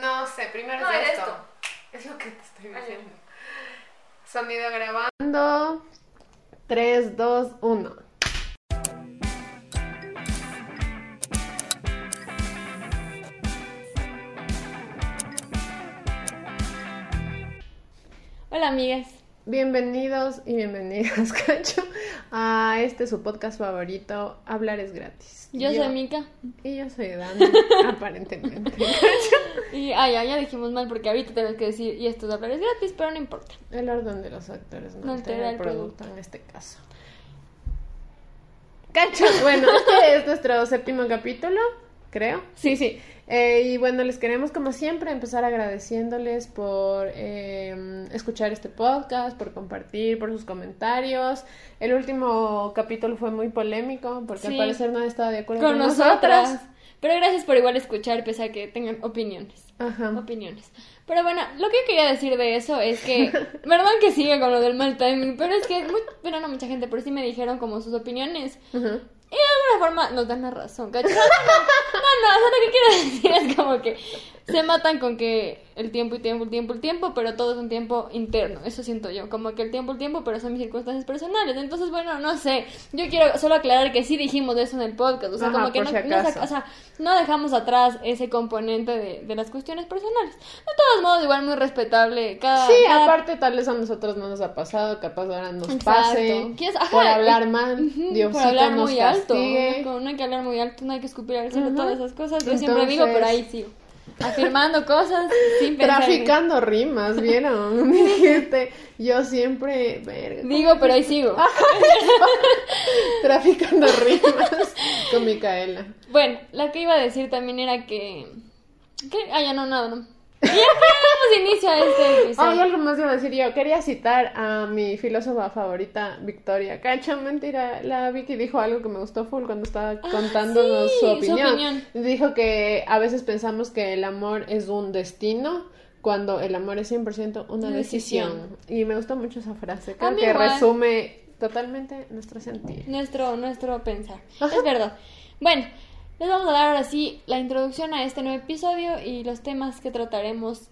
No sé, primero No, es esto. esto. Es lo que te estoy diciendo. Sonido grabando. 3, 2, 1. Hola, amigas. Bienvenidos y bienvenidas, Cacho, a este su podcast favorito, Hablar es gratis. Yo, soy Mika. Y yo soy Dani, aparentemente. Cacho. Y, ah, ya, ya dijimos mal porque ahorita tenemos que decir, y esto hablar es gratis, pero no importa. El orden de los actores no, No altera el producto en este caso. Cacho, bueno, este es nuestro séptimo capítulo, creo. Sí, sí. Eh, y bueno, les queremos como siempre empezar agradeciéndoles por eh, escuchar este podcast, por compartir, por sus comentarios. El último capítulo fue muy polémico porque al parecer nadie estaba de acuerdo Con con, nosotras. Pero gracias por igual escuchar, pese a que tengan opiniones. Ajá. Opiniones. Pero bueno, lo que quería decir de eso es que, perdón que siga con lo del mal timing, pero es que, muy, bueno, no mucha gente, pero sí me dijeron como sus opiniones. Ujú. Y de alguna forma nos dan la razón, ¿cachai? No, no, no, o sea, lo que quiero decir es como que se matan con que el tiempo y tiempo, el tiempo, el tiempo, pero todo es un tiempo interno, eso siento yo, como que el tiempo, el tiempo, pero son mis circunstancias personales. Entonces, bueno, no sé, yo quiero solo aclarar que sí dijimos eso en el podcast, o sea, Ajá, como que no, si no acaso. saca- o sea, no dejamos atrás ese componente de, de las cuestiones personales. De todos modos, igual muy respetable. Cada, Sí, cada- aparte tal vez a nosotros no nos ha pasado, capaz ahora nos Exacto. pase ¿Quieres- ajá, por hablar mal, por hablar nos muy alto. No, no hay que hablar muy alto, no hay que escupir al cielo, todas esas cosas. Yo siempre digo, Entonces- pero ahí sigo. Afirmando cosas sin pensar en- Traficando rimas, ¿vieron? Dijiste, yo siempre, verga, Digo, pero ahí sigo. Traficando rimas con Micaela. Bueno, lo que iba a decir también era que... ¿Qué? Ah, ya no, nada, no. Y ya damos inicio a este episodio. Ay, algo más a decir yo. Quería citar a mi filósofa favorita, Victoria. Cacha, mentira. La Vicky dijo algo que me gustó full cuando estaba contándonos Ah, sí, su su opinión. opinión. Dijo que a veces pensamos que el amor es un destino cuando el amor es 100% una decisión. decisión. Y me gustó mucho esa frase. Creo que igual. resume totalmente nuestro sentir. nuestro, nuestro pensar. Ajá. Es verdad. Bueno, les vamos a dar ahora sí la introducción a este nuevo episodio y los temas que trataremos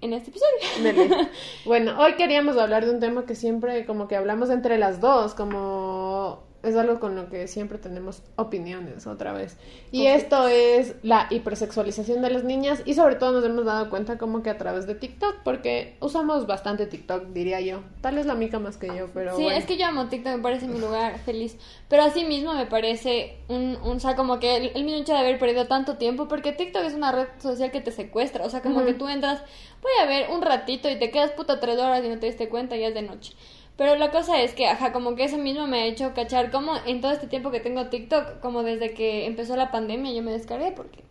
en este episodio. Bueno, hoy queríamos hablar de un tema que siempre como que hablamos entre las dos, como es algo con lo que siempre tenemos opiniones otra vez. Y esto es la hipersexualización de las niñas y sobre todo nos hemos dado cuenta como que a través de TikTok, porque usamos bastante TikTok, diría yo. Tal vez la mica más que yo, pero sí, bueno. es que yo amo TikTok, me parece mi lugar feliz. Pero así mismo me parece un, un o sea, como que el, el de haber perdido tanto tiempo, porque TikTok es una red social que te secuestra. O sea, como que tú entras, voy a ver un ratito y te quedas puta tres horas y no te diste cuenta y ya es de noche. Pero la cosa es que, ajá, como que eso mismo me ha hecho cachar como en todo este tiempo que tengo TikTok, como desde que empezó la pandemia yo me descargué porque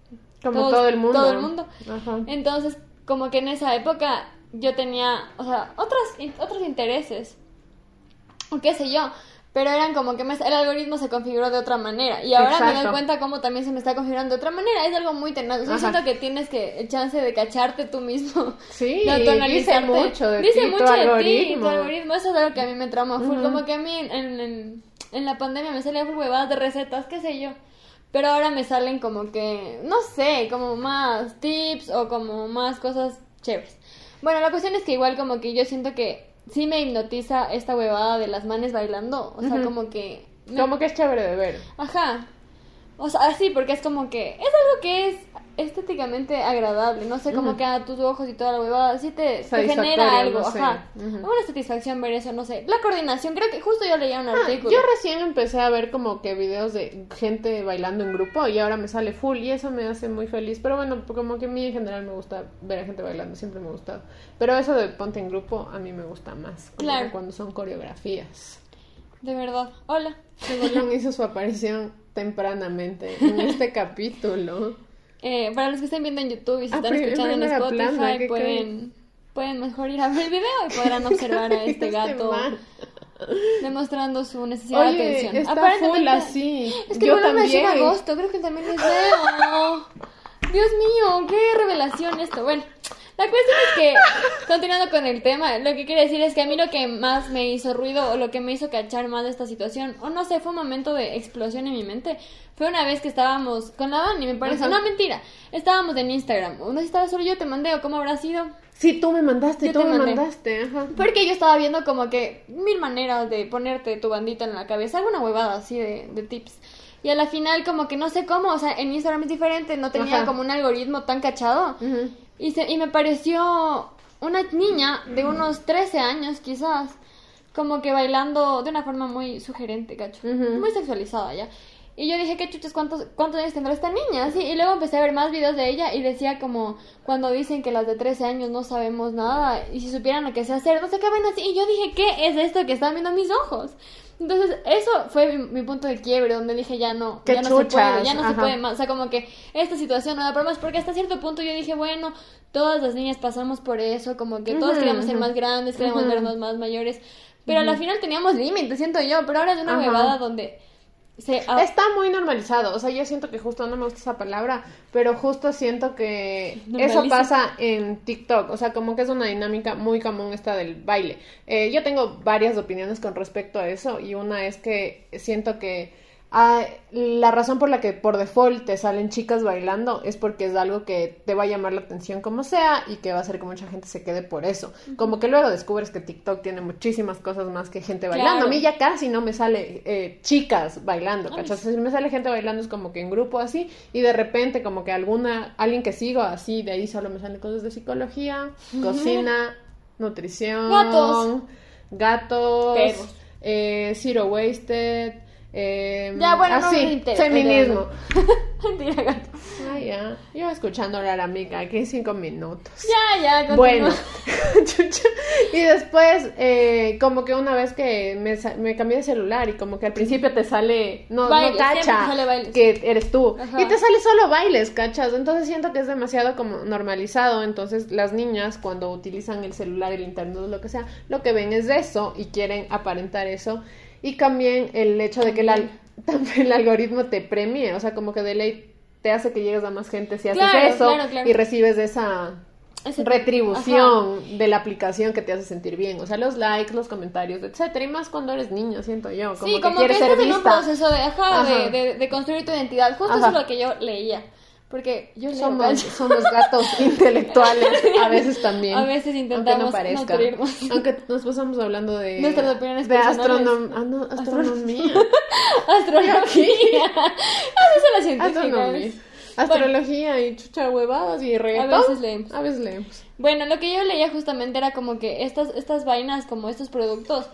como todos- todo el mundo. todo el mundo. Ajá. entonces, como que en esa época yo tenía, o sea, otros, otros intereses, o qué sé yo, pero eran como que me- el algoritmo se configuró de otra manera. Y ahora me doy Exacto. cuenta cómo también se me está configurando de otra manera. Es algo muy tenaz. Yo Ajá. siento que tienes que el chance de cacharte tú mismo. Sí, de dice mucho de Dice ti, mucho tu de ti, algoritmo. tu algoritmo. Eso es algo que a mí me trauma full. Ujú. Como que a mí en, en, en- en la pandemia me salían full huevadas de recetas, qué sé yo. Pero ahora me salen como que, no sé, como más tips o como más cosas chéveres. Bueno, la cuestión es que igual como que yo siento que sí me hipnotiza esta huevada de las manes bailando. O sea, como que... me- Como que es chévere de ver. Ajá. O sea, sí, porque es como que es algo que es estéticamente agradable, no sé, como Ujú. que a tus ojos y toda la huevada, sí te, genera algo, no sé. ajá. Una satisfacción ver eso, no sé. La coordinación, creo que justo yo leía un Ah, artículo. yo recién empecé a ver como que videos de gente bailando en grupo y ahora me sale full y eso me hace muy feliz. Pero bueno, como que a mí en general me gusta ver a gente bailando, siempre me ha gustado. Pero eso de ponte en grupo a mí me gusta más. Como Claro. cuando son coreografías. De verdad. Hola. Bolón hizo su aparición tempranamente en este capítulo. Eh, para los que estén viendo en YouTube y se Ah, están escuchando en Spotify, plana, ¿qué pueden, pueden mejor ir a ver el video y podrán observar a este gato man. demostrando su necesidad de atención. está Aparentemente- full así. Es que yo en también. agosto, creo que también es Leo. Dios mío, qué revelación esto. Bueno, La cuestión es que, continuando con el tema, lo que quiero decir es que a mí lo que más me hizo ruido o lo que me hizo cachar más de esta situación, o no sé, fue un momento de explosión en mi mente, fue una vez que estábamos con la Dani, me parece, no mentira, estábamos en Instagram, no sé si estaba solo yo, te mandé o cómo habrá sido. Sí, tú me mandaste, tú me mandaste, ajá. Porque yo estaba viendo como que mil maneras de ponerte tu bandita en la cabeza, alguna huevada así de, de tips. Y a la final como que no sé cómo, o sea, en Instagram es diferente, no tenía como un algoritmo tan cachado. Y, se, y me pareció una niña de unos 13 años quizás, como que bailando de una forma muy sugerente, cacho. Muy sexualizada ya. Y yo dije, ¿qué chuches? ¿Cuántos, ¿Cuántos años tendrá esta niña? Sí, y luego empecé a ver más videos de ella y decía como cuando dicen que las de 13 años no sabemos nada y si supieran lo que sé hacer, no sé qué ven así. Y yo dije, ¿qué es esto que están viendo mis ojos? Entonces, eso fue mi, punto de quiebre, donde dije, ya no, ya no se puede, ya no se puede más. O sea, como que esta situación no da más, porque hasta cierto punto yo dije, bueno, todas las niñas pasamos por eso, como que todos queríamos ser más grandes, queríamos vernos más mayores, pero al final teníamos límites, siento yo, pero ahora es una huevada donde Está muy normalizado, o sea, yo siento que justo no me gusta esa palabra, pero justo siento que eso pasa en TikTok, o sea, como que es una dinámica muy común esta del baile. Eh, yo tengo varias opiniones con respecto a eso y una es que siento que Ah, la razón por la que por default te salen chicas bailando es porque es algo que te va a llamar la atención como sea y que va a hacer que mucha gente se quede por eso. Como que luego descubres que TikTok tiene muchísimas cosas más que gente bailando. A mí ya casi no me sale eh, chicas bailando, ¿cachas? Si me sale gente bailando es como que en grupo así y de repente como que alguna, alguien que sigo así, de ahí solo me salen cosas de psicología, cocina, nutrición, gatos, gatos, eh, zero wasted eh, ya, bueno, así, feminismo. Mentira, gato. Ah, ya. Yo escuchando a la amiga aquí cinco minutos. Ya, ya, continúa. Bueno, y después, eh, como que una vez que me, me, cambié de celular y como que al principio te sale, no, no cacha que eres tú. Y te sale solo bailes, cachas. Entonces siento que es demasiado como normalizado. Entonces las niñas cuando utilizan el celular, el internet, lo que sea, lo que ven es eso y quieren aparentar eso. Y también el hecho de que el, el algoritmo te premie, o sea, como que de ley te hace que llegues a más gente si haces eso y recibes esa retribución de la aplicación que te hace sentir bien, o sea, los likes, los comentarios, etcétera, y más cuando eres niño, siento yo, como sí, como que, quieres ser en un proceso de, de, de, construir tu identidad, justo eso es lo que yo leía. Porque yo somos, somos gatos intelectuales, a veces también. A veces intentamos aunque no parezca. Aunque nos pasamos hablando de... Nuestras opiniones De astronom ah, no, astronomía. Astronomía. Astronomía. Astrología y chucha huevadas y reggaetón. A veces leemos. A veces leemos. Bueno, lo que yo leía justamente era como que estas, estas vainas, como estos productos,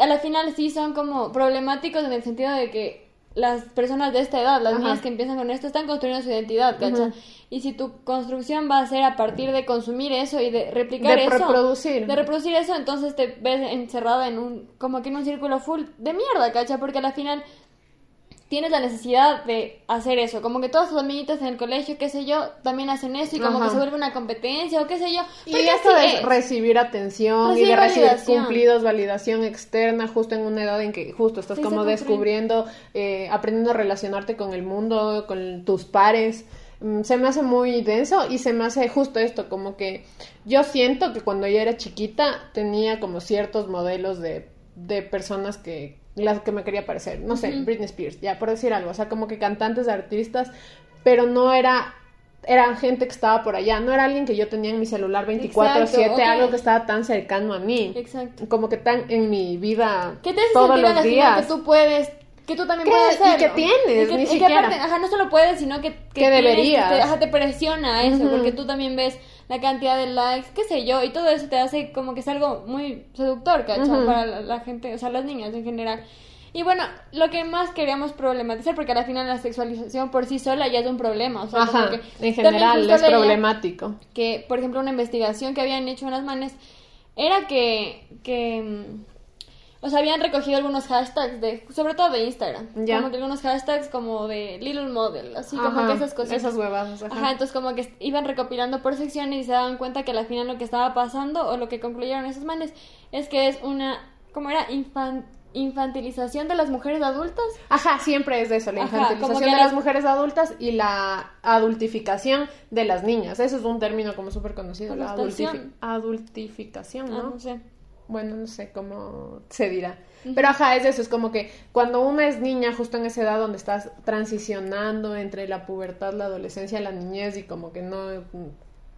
a la final sí son como problemáticos en el sentido de que las personas de esta edad, las niñas que empiezan con esto, están construyendo su identidad, ¿cacha? Y si tu construcción va a ser a partir de consumir eso y de replicar de eso, reproducir. de reproducir eso, entonces te ves encerrada en un, como que en un círculo full de mierda, ¿cacha? Porque al final tienes la necesidad de hacer eso, como que todas tus amiguitas en el colegio, qué sé yo, también hacen eso y como que se vuelve una competencia o qué sé yo. Y esto de recibir atención y de recibir cumplidos, validación externa, justo en una edad en que justo estás como descubriendo, eh, aprendiendo a relacionarte con el mundo, con tus pares. Mm, se me hace muy denso y se me hace justo esto, como que yo siento que cuando yo era chiquita tenía como ciertos modelos de, de personas que las que me quería parecer, no sé, Britney Spears, ya por decir algo, o sea, como que cantantes, artistas, pero no era era gente que estaba por allá, no era alguien que yo tenía en mi celular 24/7, algo que estaba tan cercano a mí. Exacto. Como que tan en mi vida ¿Qué te todos los días. Que tú puedes que tú también puedes hacer. Y que tienes, ni siquiera. ajá, no solo puedes, sino que, que, deberías. Te, ajá, te presiona eso, porque tú también ves la cantidad de likes, qué sé yo, y todo eso te hace como que es algo muy seductor, ¿cachai? Para la, gente, o sea, las niñas en general. Y bueno, lo que más queríamos problematizar, porque al final la sexualización por sí sola ya es un problema. O sea, Ajá, en general es problemático. Que, por ejemplo, una investigación que habían hecho unas manes era que, que o sea, habían recogido algunos hashtags de, sobre todo de Instagram. Como que algunos hashtags como de Little Model, así como que esas cosas. Esas huevas. Ajá. entonces como que iban recopilando por secciones y se daban cuenta que al final lo que estaba pasando o lo que concluyeron esos manes es que es una, como era? Infan infantilización de las mujeres adultas. Ajá, siempre es eso, la infantilización de las mujeres adultas y la adultificación de las niñas. Eso es un término como súper conocido, la adultificación, ¿no? Ah, no sé. Bueno, no sé cómo se dirá. Pero ajá, es eso, es como que cuando una es niña, justo en esa edad donde estás transicionando entre la pubertad, la adolescencia, la niñez y como que no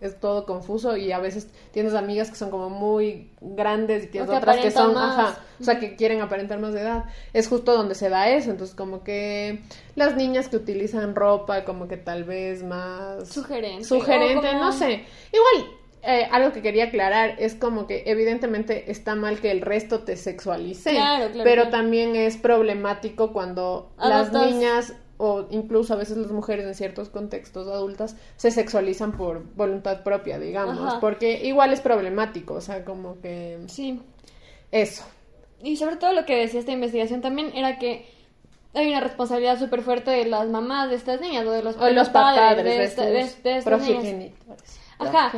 es todo confuso y a veces tienes amigas que son como muy grandes y tienes otras que son, ajá, o sea, que quieren aparentar más de edad. Es justo donde se da eso, entonces como que las niñas que utilizan ropa como que tal vez más sugerente, sugerente, no sé. Igual eh, algo que quería aclarar es como que evidentemente está mal que el resto te sexualice, pero también es problemático cuando las niñas o incluso a veces las mujeres en ciertos contextos adultas se sexualizan por voluntad propia, digamos, porque igual es problemático, o sea, como que... Sí. Eso. Y sobre todo lo que decía esta investigación también era que hay una responsabilidad súper fuerte de las mamás de estas niñas o de los, o los padres, de, estas progenitores. Ajá.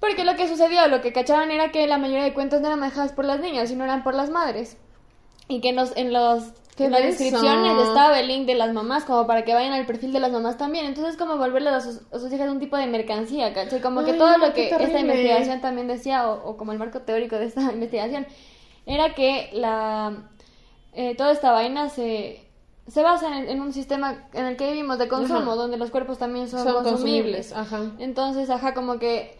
Porque lo que sucedió, lo que cachaban era que la mayoría de cuentos no eran manejadas por las niñas, sino eran por las madres. Y que nos, en los en las descripciones estaba el link de las mamás, como para que vayan al perfil de las mamás también. Entonces, como volverle a sus, hijas un tipo de mercancía, ¿cachai? Como que todo lo que esta investigación también decía, o, como el marco teórico de esta investigación, era que la eh, toda esta vaina se, se basa en, un sistema en el que vivimos de consumo, donde los cuerpos también son, consumibles. Ajá. Entonces, ajá, como que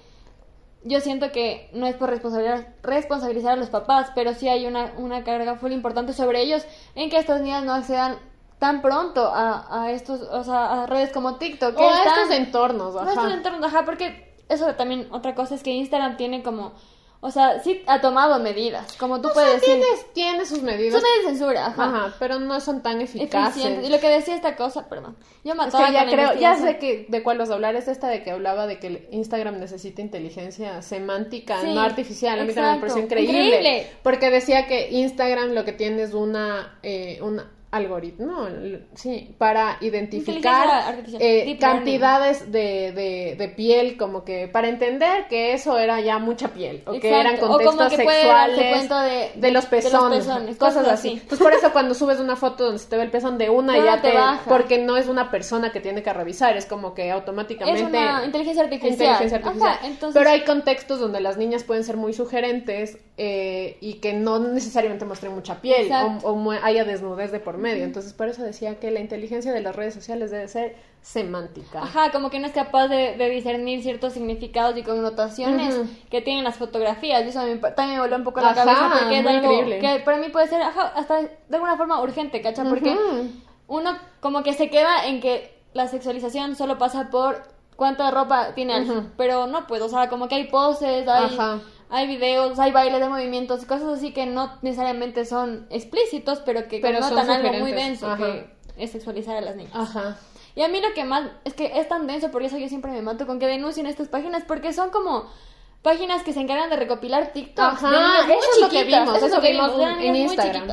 yo siento que no es por responsabilizar, responsabilizar a los papás, pero sí hay una, una carga full importante sobre ellos en que estas niñas no accedan tan pronto a, a estos, o sea, a redes como TikTok. o a estos entornos, ajá. A estos entornos, ajá, porque eso también, otra cosa es que Instagram tiene como o sea, sí ha tomado medidas, como tú puedes decir. Tiene, sus medidas. Son de censura, ajá. ajá. pero no son tan eficaces. Y lo que decía esta cosa, perdón. Yo me es que ya creo, ya sé que de cuál vas a hablar, es esta de que hablaba de que Instagram necesita inteligencia semántica, no artificial. A mí también me pareció increíble, increíble. Porque decía que Instagram lo que tiene es una, eh, una algoritmo, sí, para identificar eh, cantidades de, de, de, piel, como que para entender que eso era ya mucha piel, o que eran contextos sexuales de, los pezones, cosas, así. Entonces por eso cuando subes una foto donde se te ve el pezón de una ya te, baja. porque no es una persona que tiene que revisar, es como que automáticamente... Es una inteligencia artificial. Pero hay contextos donde las niñas pueden ser muy sugerentes eh, y que no necesariamente muestren mucha piel o, o haya desnudez de por medio. Entonces, por eso decía que la inteligencia de las redes sociales debe ser semántica. Ajá, como que no es capaz de, discernir ciertos significados y connotaciones que tienen las fotografías. Y eso también me voló un poco la cabeza porque es algo que para mí puede ser hasta de alguna forma urgente, ¿cacha? Porque uno como que se queda en que la sexualización solo pasa por cuánta ropa tiene alguien, pero no, pues, o sea, como que hay poses, hay hay videos, hay bailes de movimientos y cosas así que no necesariamente son explícitos, pero que pero connotan algo muy denso, que es sexualizar a las niñas. Ajá. Y a mí lo que más es que es tan denso, por eso yo siempre me mato con que denuncien estas páginas, porque son como páginas que se encargan de recopilar TikToks. Ajá, eso es lo que vimos, eso, es lo que vimos en Instagram.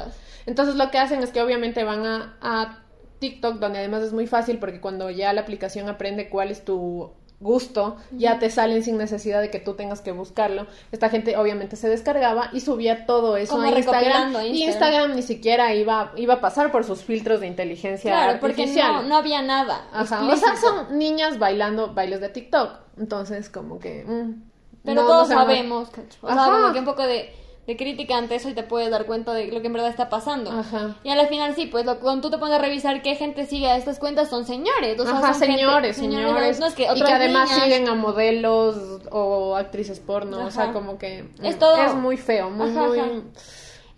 Entonces lo que hacen es que obviamente van a, a TikTok, donde además es muy fácil porque cuando ya la aplicación aprende cuál es tu gusto, ya te salen sin necesidad de que tú tengas que buscarlo. Esta gente obviamente se descargaba y subía todo eso a Instagram, Y Instagram. Ni siquiera iba, iba a pasar por sus filtros de inteligencia claro, porque no, no había nada. O sea, son niñas bailando bailes de TikTok. Entonces, como que... Mm, Pero todos sabemos, o sea, como que un poco de de crítica ante eso y te puedes dar cuenta de lo que en verdad está pasando. Ajá. Y al final sí, pues lo, cuando tú te pones a revisar qué gente sigue a estas cuentas son señores. O Ajá, señores, señores. y que además siguen a modelos o actrices porno. O sea, como que es, mm, todo... es muy feo, muy, muy...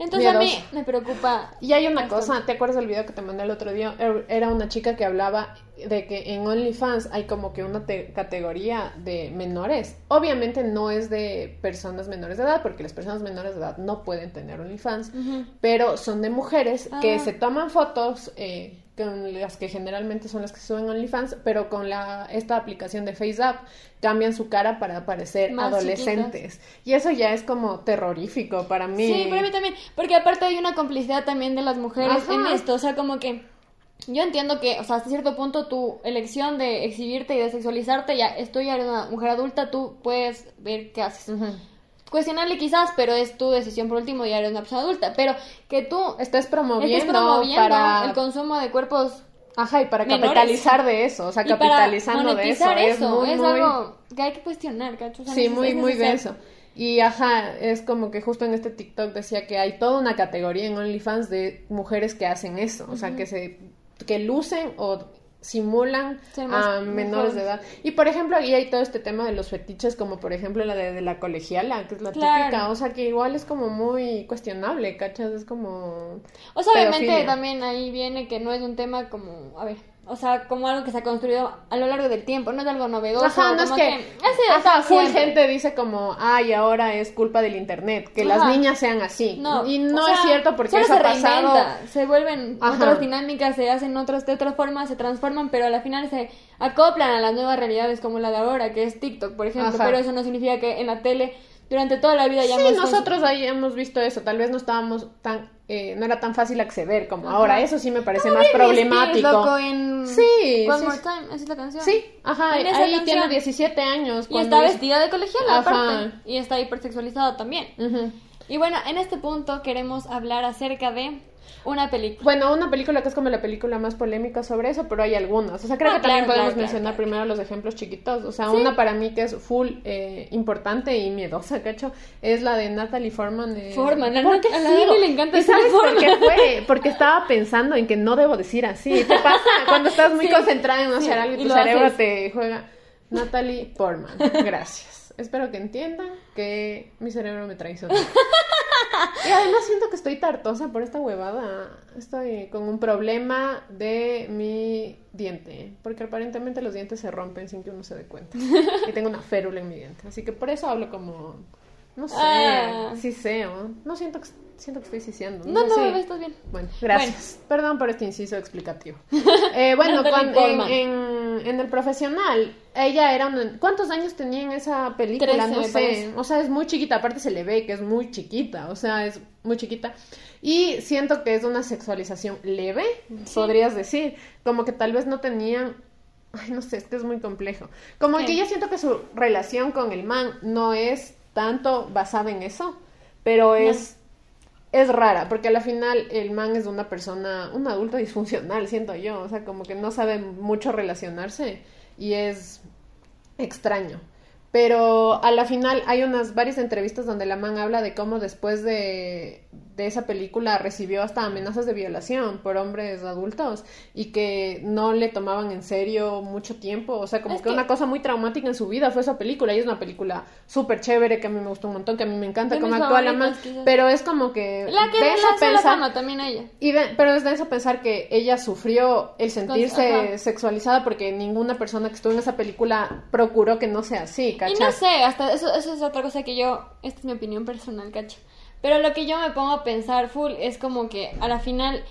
Entonces a mí me preocupa. Y hay una cosa, ¿te acuerdas del video que te mandé el otro día? Er, era una chica que hablaba de que en OnlyFans hay como que una categoría de menores. Obviamente no es de personas menores de edad, porque las personas menores de edad no pueden tener OnlyFans, pero son de mujeres que ah. se toman fotos. Eh, con las que generalmente son las que suben OnlyFans, pero con la esta aplicación de FaceApp cambian su cara para parecer adolescentes. Y eso ya es como terrorífico para mí. Sí, para mí también, porque aparte hay una complicidad también de las mujeres en esto, o sea, como que yo entiendo que, o sea, hasta cierto punto tu elección de exhibirte y de sexualizarte, ya estoy ya eres una mujer adulta, tú puedes ver qué haces. Cuestionable quizás, pero es tu decisión por último, ya eres una persona adulta, pero que tú estés promoviendo, estés promoviendo para el consumo de cuerpos Ajá, y para menores. capitalizar de eso, o sea, y capitalizando de eso, monetizar es eso, muy, es muy- algo que hay que cuestionar, Sí, muy, muy denso. Y ajá, es como que justo en este TikTok decía que hay toda una categoría en OnlyFans de mujeres que hacen eso, o sea, que se que lucen o simulan a menores de edad. Y por ejemplo, ahí hay todo este tema de los fetiches, como por ejemplo la de, de la colegiala, que es la Claro. típica, o sea, que igual es como muy cuestionable, ¿cachas? Es como... O sea, obviamente pedofilia. también ahí viene que no es un tema como, a ver, o sea, como algo que se ha construido a lo largo del tiempo, no es algo novedoso. Ajá, no es como que, así ajá, full siempre. gente dice como, ay, ahora es culpa del internet, que las niñas sean así. No, y o no sea, es cierto porque eso se ha pasado. reinventa, se vuelven Ajá. otras dinámicas, se hacen otras de otras formas, se transforman, pero a la final se acoplan a las nuevas realidades como la de ahora, que es TikTok, por ejemplo, pero eso no significa que en la tele durante toda la vida ya Sí, nosotros ahí hemos visto eso, tal vez no estábamos tan, eh, no era tan fácil acceder como Ajá. ahora, eso sí me parece más problemático. Spears, loco, en Sí, One sí, More. Time, esa es la canción. Sí, ajá, ahí canción. tiene 17 años. Y está vestida de colegiala, aparte. Y está hipersexualizada también. Y bueno, en este punto queremos hablar acerca de una película. Bueno, una película que es como la película más polémica sobre eso, pero hay algunas. O sea, creo Ah, que también podemos claro, mencionar claro, primero los ejemplos chiquitos. O sea, Sí. una para mí que es full eh, importante y miedosa, cacho, es la de Natalie Forman. de- Forman, a ¿Por Nat- qué a la sigo? Dani le encanta ¿Y sabes por qué fue? Porque estaba pensando en que no debo decir así. ¿Te pasa? Cuando estás muy Sí. concentrada en hacer algo y tu cerebro haces. te juega. Natalie Portman. Gracias. Espero que entiendan que mi cerebro me traicionó. Y además siento que estoy tartosa por esta huevada. Estoy con un problema de mi diente. Porque aparentemente los dientes se rompen sin que uno se dé cuenta. Y tengo una férula en mi diente. Así que por eso hablo como. No sé. Ah. Siseo. No siento que, siento que estoy siseando. No, no, sé. estás bien. Bueno, gracias. Perdón por este inciso explicativo. Eh, bueno, cuando, en. En, en el profesional, ella era una... ¿Cuántos años tenía en esa película? No sé. O sea, es muy chiquita. Aparte se le ve que es muy chiquita. O sea, es muy chiquita. Y siento que es una sexualización leve, podrías decir. Como que tal vez no tenían... Ay, no sé, es que es muy complejo. Como que yo siento que su relación con el man no es tanto basada en eso, pero es es rara, porque a la final el man es una persona, un adulto disfuncional, siento yo, o sea, como que no sabe mucho relacionarse y es extraño. Pero a la final hay unas varias entrevistas donde la man habla de cómo después de, de esa película recibió hasta amenazas de violación por hombres adultos y que no le tomaban en serio mucho tiempo. O sea, como Es que, que- una cosa muy traumática en su vida fue esa película. Y es una película súper chévere que a mí me gustó un montón, que a mí me encanta cómo actúa la quizás. Pero es como que... La que la pensar- fama también ella. y de- pero es de eso pensar que ella sufrió el sentirse sexualizada porque ninguna persona que estuvo en esa película procuró que no sea así, Y ¿cachai? no sé, hasta eso, eso es otra cosa que yo, esta es mi opinión personal, cacho. Pero lo que yo me pongo a pensar full es como que a la final,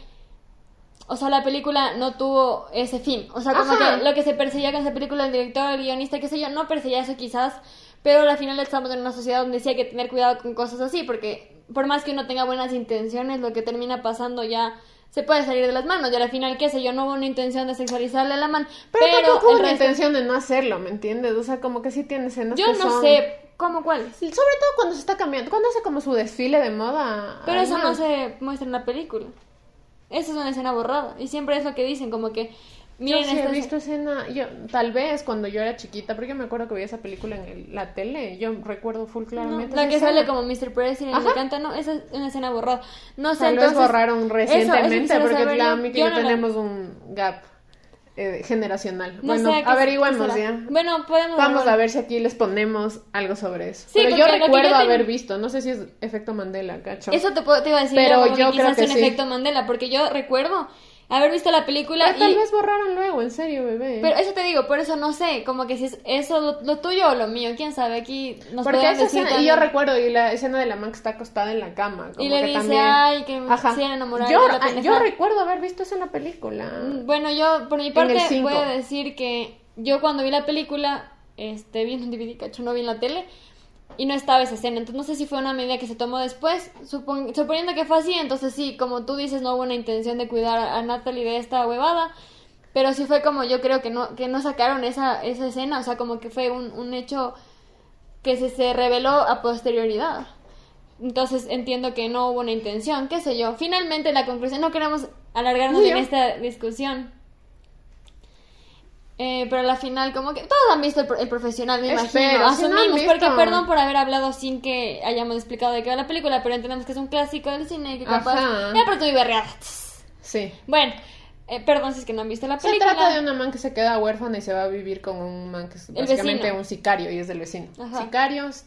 o sea, la película no tuvo ese fin. O sea, como Ajá. que lo que se perseguía con esa película, el director, el guionista, qué sé yo, no perseguía eso quizás, pero al final estamos en una sociedad donde sí hay que tener cuidado con cosas así, porque por más que uno tenga buenas intenciones, lo que termina pasando ya se puede salir de las manos. Y al final, qué sé yo, no hubo una intención de sexualizarle a la man, Pero, pero, tampoco hubo una resto- intención de no hacerlo, ¿me entiendes? O sea, como que sí tiene escenas Yo que no son- sé cómo cuáles. Sobre todo cuando se está cambiando, cuando hace como su desfile de moda. Pero eso no se muestra en la película. Esa es una escena borrada. Y siempre es lo que dicen, como que. Miren, yo sí he visto escena, yo tal vez cuando yo era chiquita, porque yo me acuerdo que veía esa película en el- la tele, yo recuerdo full No, claramente. la esa que escena. sale como Mr. President y le canta, no, esa es una escena borrada. No sé, Tal vez entonces. borraron eso- eso recientemente, quisiera porque la. Miki y Yo no la- tenemos un gap eh, generacional. No bueno, sé, ¿qué- averigüemos ya. Bueno, podemos. Vamos a ver si aquí les ponemos algo sobre eso. Sí, Pero yo recuerdo yo ten- haber visto, no sé si es efecto Mandela, cacho. Eso te, puedo- te iba a decir, Pero yo, yo que creo que un sí. efecto Mandela, porque yo recuerdo haber visto la película Ah, tal vez borraron luego, en serio, bebé. Pero eso te digo, por eso no sé, como que si es eso lo, lo tuyo o lo mío, quién sabe, aquí nos Porque esa decir escena, y yo recuerdo, y la escena de la man que está acostada en la cama. Como Y le que dice, también... ay, que Ajá. se iban a enamorar yo, de la ah, yo recuerdo haber visto eso en la película. Mm, Bueno, yo por mi parte a decir que yo cuando vi la película, este, vi en un DVD, cacho, no vi en la tele, y no estaba esa escena. Entonces no sé si fue una medida que se tomó después, supon- suponiendo que fue así, entonces sí, como tú dices, no hubo una intención de cuidar a, Natalie de esta huevada. Pero sí fue como yo creo que no, que no sacaron esa, esa escena, o sea, como que fue un, un hecho que se, se reveló a posterioridad. Entonces entiendo que no hubo una intención, qué sé yo. Finalmente la conclusión, no queremos alargarnos en esta discusión. Eh, pero a la final, como que todos han visto el, profesional, me imagino. Asumimos, porque perdón por haber hablado sin que hayamos explicado de qué va la película, pero entendemos que es un clásico del cine que capaz. Ya, pero tú Sí. Bueno, eh, perdón si es que no han visto la película. Se trata de una man que se queda huérfana y se va a vivir con un man que es básicamente un sicario y es del vecino. Sicarios,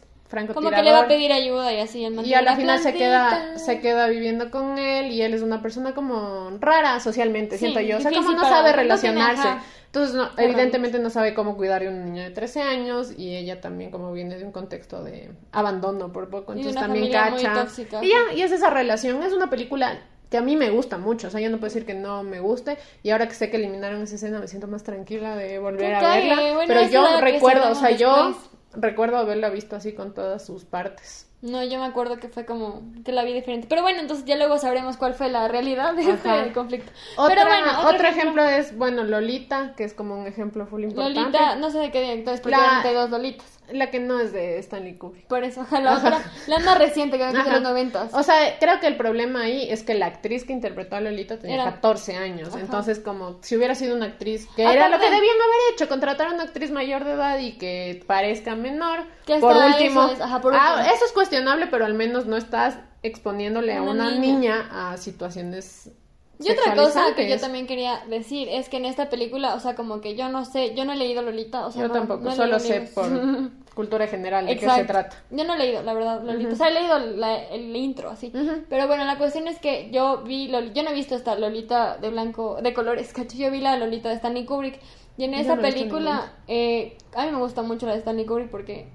como que le va a pedir ayuda y así y a la final se queda se queda viviendo con él y él es una persona como rara socialmente siento yo. O sea como no sabe relacionarse. entonces no, evidentemente no sabe cómo cuidar a un niño de 13 años y ella también como viene de un contexto de abandono por poco entonces también cacha. y ya y es esa relación es una película que a mí me gusta mucho, o sea, yo no puedo decir que no me guste, y ahora que sé que eliminaron esa escena me siento más tranquila de volver a verla, pero yo recuerdo, o sea, yo recuerdo haberla visto así con todas sus partes. No, yo me acuerdo que fue como que la vi diferente. Pero bueno, entonces ya luego sabremos cuál fue la realidad de este conflicto. Pero bueno, otro, ejemplo, es, bueno, Lolita, que es como un ejemplo full importante. Lolita, no sé de qué director es, porque la... dos Lolitas. La que no es de Stanley Kubrick. Por eso. La, la más reciente, que es de los noventas. O sea, creo que el problema ahí es que la actriz que interpretó a Lolita tenía 14 años. Entonces, como si hubiera sido una actriz que era lo que debían haber hecho, contratar a una actriz mayor de edad y que parezca menor. por, último, eso es, ajá, por ah, último. eso es cuestionable, pero al menos no estás exponiéndole a una, niña a situaciones y otra cosa que yo también quería decir es que en esta película, o sea, como que yo no sé, yo no he leído Lolita, o sea, yo tampoco, solo sé por cultura general de qué se trata. Yo no he leído, la verdad, Lolita, o sea, he leído el intro, así, pero bueno, la cuestión es que yo vi, yo no he visto esta Lolita de blanco, de colores, cacho, yo vi la Lolita de Stanley Kubrick, y en esa película, eh, a mí me gusta mucho la de Stanley Kubrick porque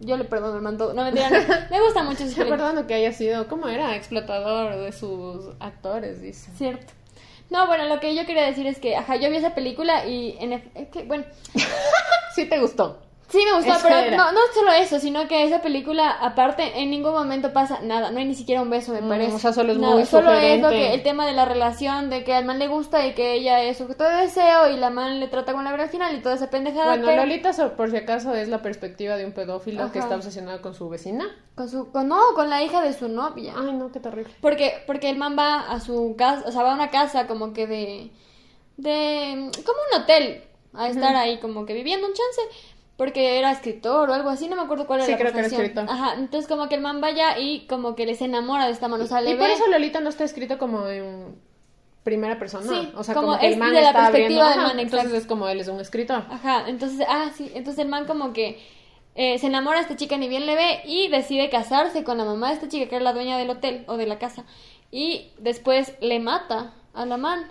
yo le perdono el manto. No me digan. me gusta mucho Yo perdono que haya sido, ¿cómo era? Explotador de sus actores, dice. Cierto. No, bueno, lo que yo quería decir es que, ajá, yo vi esa película y en es que, bueno. sí te gustó. Sí, me gustó, pero no, no solo eso, sino que esa película, aparte, en ningún momento pasa nada, no hay ni siquiera un beso, me mm, parece. o sea, solo es muy Solo es lo que, el tema de la relación, de que al man le gusta y que ella es sujeto de deseo y la man le trata con la verdad final y toda esa pendejada. Bueno, Lolita, por si acaso, es la perspectiva de un pedófilo que está obsesionado con su vecina. Con su, con, no, con la hija de su novia. Ay, no, qué terrible. Porque, porque el man va a su casa, o sea, va a una casa como que de, de, como un hotel, a estar ahí como que viviendo un chance porque era escritor o algo así, no me acuerdo cuál era sí, creo que era escritor. Ajá, entonces como que el man vaya y como que les enamora de esta mano, o sea, y, y por eso Lolita no está escrito como en primera persona, sí, o sea, como, que el man de la está perspectiva del man, entonces es como él es un escritor. Ajá, entonces, ah, sí, entonces el man como que eh, se enamora de esta chica ni bien le ve y decide casarse con la mamá de esta chica que era la dueña del hotel o de la casa y después le mata a la man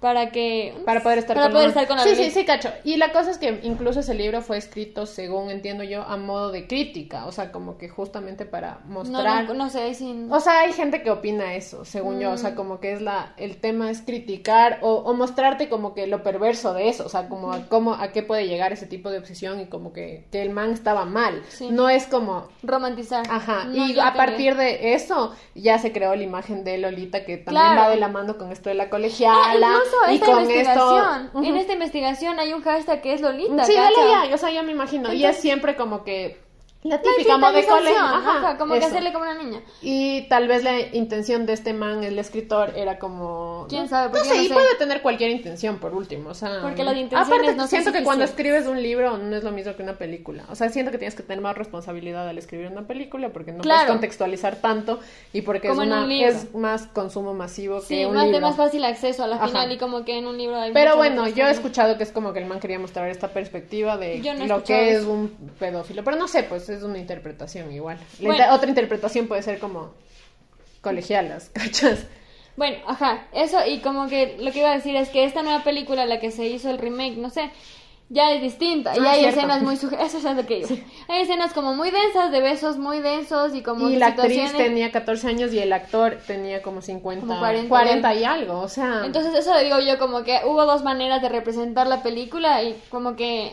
para que para poder estar, para poder estar con la sí sí sí cacho. Y la cosa es que incluso ese libro fue escrito según entiendo yo a modo de crítica o sea como que justamente para mostrar no, no, sé sin... o sea hay gente que opina eso según yo o sea mm. como que es la el tema es criticar o, o, mostrarte como que lo perverso de eso o sea como a cómo a qué puede llegar ese tipo de obsesión y como que, que el man estaba mal. No es como romantizar. Ajá y a partir de eso ya se creó la imagen de Lolita que también va de la mano con esto de la colegiala. Ah, y con investigación, en esta investigación hay un hashtag que es Lolita. Sí, dale ya, o sea, yo me imagino. y es siempre como que la típica la de colegio. Ajá, como que hacerle como una niña. Y tal vez la intención de este man, el escritor, era como. ¿Quién sabe? No sé, y puede tener cualquier intención, por último. O sea. Porque las intenciones no siento que cuando escribes un libro no es lo mismo que una película. O sea, siento que tienes que tener más responsabilidad al escribir una película porque no puedes contextualizar tanto y porque es, una, es más consumo masivo que un más libro. de más fácil acceso a la final y como que en un libro hay Pero bueno, yo he escuchado que es como que el man quería mostrar esta perspectiva de lo que es un pedófilo. Pero no sé, pues es una interpretación igual. otra interpretación puede ser como colegialas, ¿cachas? Bueno, ajá, eso y como que lo que iba a decir es que esta nueva película, la que se hizo el remake, no sé, ya es distinta y ah, hay escenas muy eso es lo que hay escenas como muy densas de besos muy densos y como y la actriz tenía 14 años y el actor tenía como 50 40, 40 y algo. o sea. Entonces eso le digo yo como que hubo dos maneras de representar la película y como que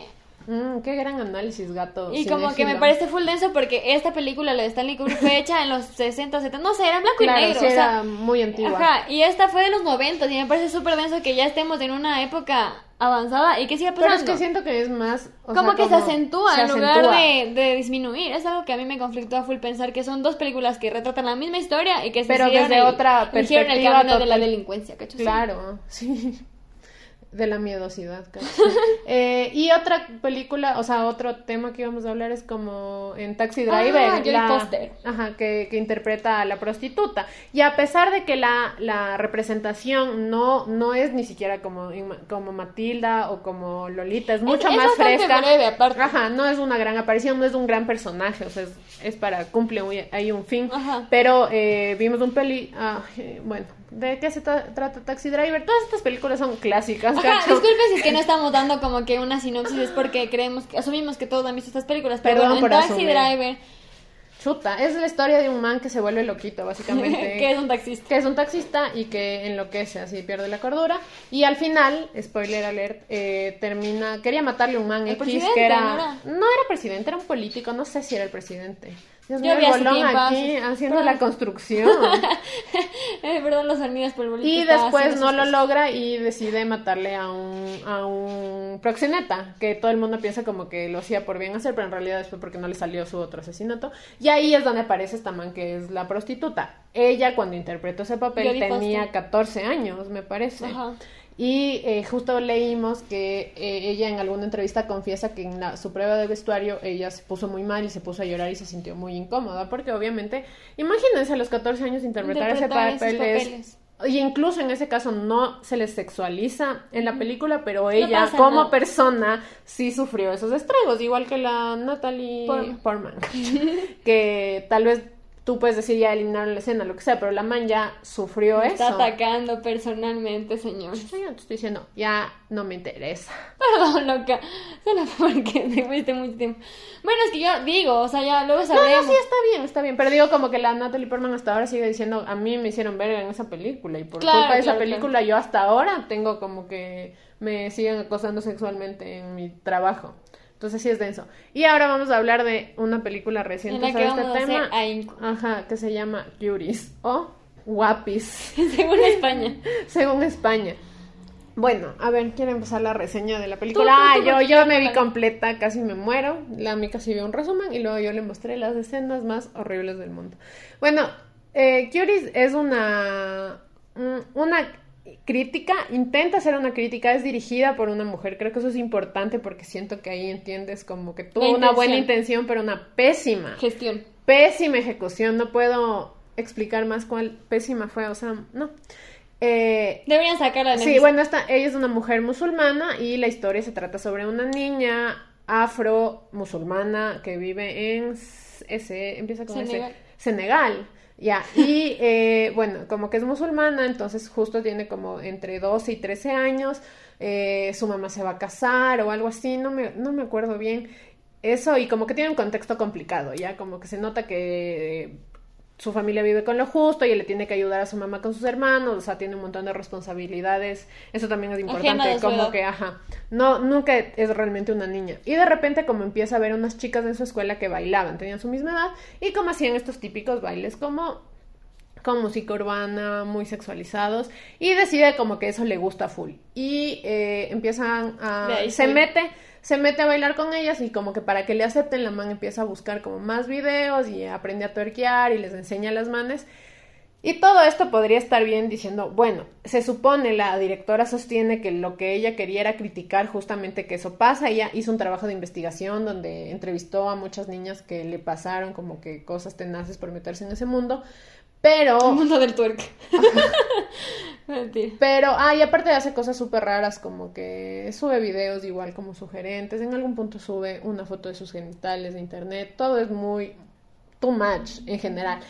Mm, qué gran análisis, gato. Y como que me parece full denso porque esta película, la de Stanley Kubrick, fue hecha en los 60, 70, no sé, era en blanco y negro. Sí, era muy antigua. Ajá, y esta fue de los 90 y me parece súper denso que ya estemos en una época avanzada y que siga pasando. Pero es que siento que es más... o como sea, que se acentúa se en lugar de, de disminuir. Es algo que a mí me conflictó a full pensar que son dos películas que retratan la misma historia y que se Pero desde el- otra el perspectiva camino de la delincuencia, ¿cachai? Sí. Claro, sí. De la miedosidad, casi. Eh, y otra película, o sea, otro tema que íbamos a hablar es como en Taxi Driver. Ah, Jodie Foster. Ajá, que, que interpreta a la prostituta. Y a pesar de que la, la representación no, no es ni siquiera como, como Matilda o como Lolita, es mucho es más fresca. breve, aparte. Ajá, no es una gran aparición, no es un gran personaje, o sea, es, es para, cumple ahí un fin. Ajá. Pero eh, vimos un peli, ah, eh, bueno, ¿de qué se tra- trata Taxi Driver? Todas estas películas son clásicas, Ajá, disculpe si es que no estamos dando como que una sinopsis, es porque creemos que asumimos que todos han visto estas películas, pero Perdón bueno, en Taxi asumir. Driver, Chuta, es la historia de un man que se vuelve loquito, básicamente. que es un taxista. que es un taxista y que enloquece, así pierde la cordura. Y al final, spoiler alert, eh, termina, quería matarle a un man X que era, ¿no era? no era presidente, era un político, no sé si era el presidente. Yo mío, vi bolón aquí haciendo perdón. la construcción. Eh, perdón, los sonidos por el Y después no lo cosas. logra y decide matarle a un, a un proxeneta, que todo el mundo piensa como que lo hacía por bien hacer, pero en realidad es porque no le salió su otro asesinato. Y ahí es donde aparece esta man que es la prostituta. Ella cuando interpretó ese papel tenía Foster. 14 años, me parece. Ajá. Y eh, justo leímos que eh, ella en alguna entrevista confiesa que en la- su prueba de vestuario ella se puso muy mal y se puso a llorar y se sintió muy incómoda, porque obviamente, imagínense a los 14 años interpretar, Interpretar ese papel es- papeles. y incluso en ese caso no se les sexualiza en la película, pero ella como nada. persona sí sufrió esos estragos, igual que la Natalie Portman. Portman, que tal vez tú puedes decir ya eliminaron la escena, lo que sea, pero la man ya sufrió Me eso. Está atacando personalmente, señor. Yo te estoy diciendo, ya no me interesa. Perdón, loca. Solo porque te fuiste mucho tiempo. Bueno, es que yo digo, o sea, ya luego No, sabremos. no, sí, está bien, está bien. Pero digo como que la Natalie Portman hasta ahora sigue diciendo, a mí me hicieron ver en esa película. Y por Claro, culpa de esa claro, película, yo hasta ahora tengo como que me siguen acosando sexualmente en mi trabajo. Entonces sí es denso. Y ahora vamos a hablar de una película en reciente sobre este a tema. Ajá, que se llama Curies o Guapis, Según España. según España. Bueno, a ver, quiero empezar la reseña de la película. Tú, tú, ah, tú, yo, yo yo me vi completa, casi me muero. La Mica sí vio un resumen y luego yo le mostré las escenas más horribles del mundo. Bueno, eh, Curies es una, un- una crítica, intenta hacer una crítica, es dirigida por una mujer. Creo que eso es importante porque siento que ahí entiendes como que tuvo una buena intención. pero una pésima Gestión. pésima ejecución. No puedo explicar más cuál pésima fue, o sea, no. Eh, Deberían sacarla de sí, bueno, esta, ella es una mujer musulmana y la historia se trata sobre una niña afro-musulmana que vive en ese, empieza con Senegal. ese, Senegal. Ya, y eh, bueno, como que es musulmana, entonces justo tiene como entre 12 y 13 años, eh, su mamá se va a casar o algo así, no me, no me acuerdo bien. Eso, y como que tiene un contexto complicado, ya como que se nota que su familia vive con lo justo y él le tiene que ayudar a su mamá con sus hermanos, o sea, tiene un montón de responsabilidades. Eso también es importante, como que, ajá, no, nunca es realmente una niña. Y de repente como empieza a ver unas chicas en su escuela que bailaban, tenían su misma edad, y como hacían estos típicos bailes como con música urbana, muy sexualizados, y decide como que eso le gusta full. Y eh, empiezan a... Se mete, se mete a bailar con ellas y como que para que le acepten, la man empieza a buscar como más videos y aprende a tuerquear y les enseña las manes. Y todo esto podría estar bien diciendo, bueno, se supone, la directora sostiene que lo que ella quería era criticar justamente que eso pasa. Ella hizo un trabajo de investigación donde entrevistó a muchas niñas que le pasaron como que cosas tenaces por meterse en ese mundo. Pero El mundo del twerk. Mentira. pero, ah, y aparte hace cosas súper raras, como que sube videos igual como sugerentes, en algún punto sube una foto de sus genitales de internet, todo es muy too much en general.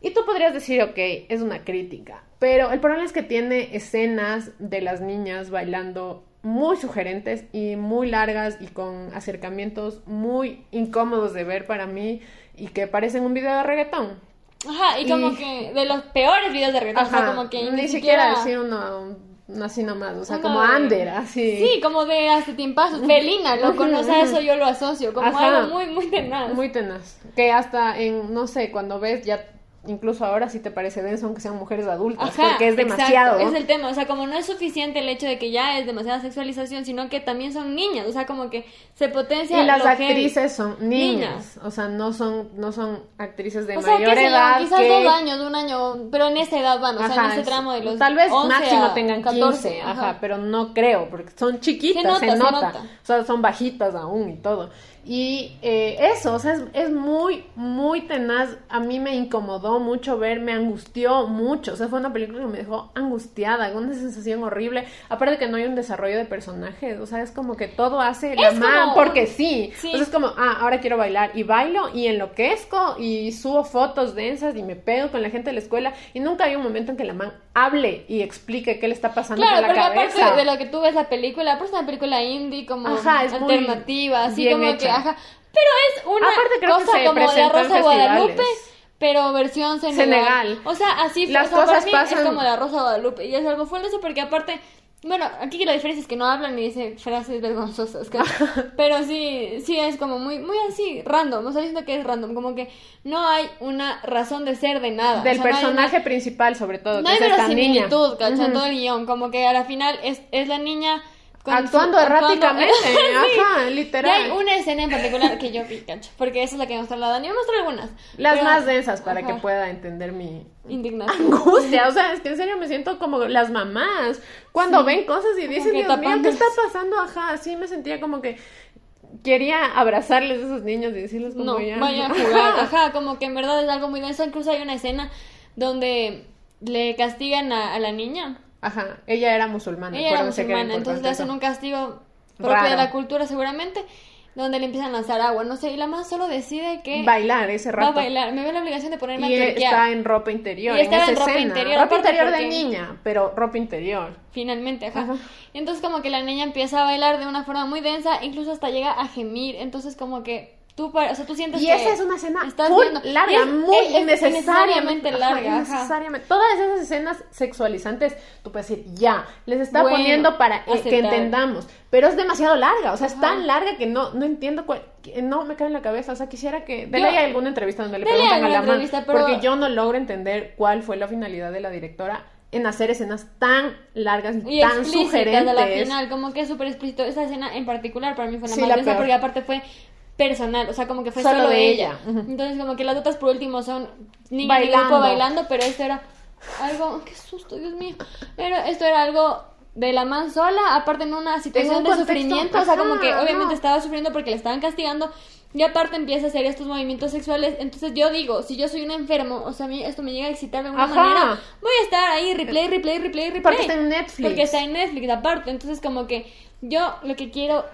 Y tú podrías decir, ok, es una crítica, pero el problema es que tiene escenas de las niñas bailando muy sugerentes y muy largas y con acercamientos muy incómodos de ver para mí y que parecen un video de reggaetón. Ajá, y como Y- que de los peores videos de reggaetón, o sea, Ajá, como que ni, siquiera decir uno, así nomás, o sea, Uno como de- under, así. Sí, como de hace tiempazos. Felina, loco, no sé, eso yo lo asocio, como Ajá. algo muy, muy tenaz. Muy tenaz. Que hasta en, no sé, cuando ves ya incluso ahora sí te parece denso aunque sean mujeres adultas, porque es demasiado. es el tema, o sea, como no es suficiente el hecho de que ya es demasiada sexualización, sino que también son niñas, o sea, como que se potencia Y las actrices son niñas, o sea, no son no son actrices de mayor edad, quizás dos años, un año, pero en esa edad van, o sea, en ese tramo de los Tal vez máximo tengan 14, ajá. pero no creo, porque son chiquitas, se nota, o sea, son bajitas aún y todo. Y eh, eso, o sea, es, muy, muy tenaz. A mí me incomodó mucho ver, me angustió mucho. O sea, fue una película que me dejó angustiada, con una sensación horrible. Aparte que no hay un desarrollo de personajes, o sea, es como que todo hace la man, porque sí. O sea, es como, ah, ahora quiero bailar. Y bailo y enloquezco y subo fotos densas y me pego con la gente de la escuela. Y nunca hay un momento en que la man hable y explique qué le está pasando claro, por la cabeza. Claro, aparte de lo que tú ves la película, aparte es una película indie como alternativa, así como que pero es una cosa como de Rosa de Guadalupe, pero versión Senegal. O sea, así Las cosas pasan... es como la Rosa de Guadalupe. Y es algo fuerte eso porque aparte... Bueno, aquí la diferencia es que no hablan ni dicen frases vergonzosas, pero sí, sí es como muy, muy así, random, o sea, diciendo que es random, como que no hay una razón de ser de nada. Del personaje principal, sobre todo. No hay verosimilitud, ¿cachai? Todo el guion, como que a la final es, es la niña Actuando erráticamente, ajá, literal. Y hay una escena en particular que yo vi, cancho, porque esa es la que mostró la Dani. Me mostró algunas. Las más densas para que pueda entender mi indignación. Angustia, o sea, es que en serio me siento como las mamás cuando ven cosas y dicen, Dios mío, ¿qué está pasando? Ajá, sí me sentía como que quería abrazarles a esos niños y decirles como no, ya. Vaya a jugar, ajá, como que en verdad es algo muy denso. Incluso hay una escena donde le castigan a la niña Ajá, ella era musulmana. Ella era musulmana, entonces le hacen un castigo propio de la cultura seguramente, donde le empiezan a lanzar agua, no sé, y la más solo decide que... Bailar ese rato. Va a bailar, me ve la obligación de ponerme y está en ropa interior, y está en, ropa interior. Ropa interior de niña, pero ropa interior. Finalmente, ajá. Entonces como que la niña empieza a bailar de una forma muy densa, incluso hasta llega a gemir, entonces como que Tú, o sea, tú sientes y esa es una escena muy larga, muy innecesariamente larga. Innecesariamente. Todas esas escenas sexualizantes, tú puedes decir, ya, les está poniendo para que entendamos. Pero es demasiado larga, o sea, es tan larga que no, no entiendo cuál, no me cae en la cabeza. O sea, quisiera que. Dele hay alguna entrevista donde le preguntan a la mamá. Porque yo no logro entender cuál fue la finalidad de la directora en hacer escenas tan largas y, tan sugerentes. la final, como que es súper explícito. Esa escena en particular para mí fue la más densa porque aparte fue personal, o sea, como que fue solo, de ella. Entonces, como que las otras por último son niños bailando. bailando, pero esto era algo, qué susto, Dios mío. Pero esto era algo de la man sola, aparte en una situación de sufrimiento, o sea, como que obviamente estaba sufriendo porque le estaban castigando. Y aparte empieza a hacer estos movimientos sexuales. Entonces yo digo, si yo soy un enfermo, o sea, a mí esto me llega a excitar de alguna manera, voy a estar ahí, replay, replay, replay, replay. Porque está en Netflix. Porque está en Netflix, aparte. Entonces como que yo lo que quiero,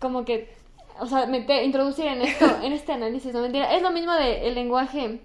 como que o sea, meter, introducir en esto, en este análisis, no mentira, es lo mismo del el lenguaje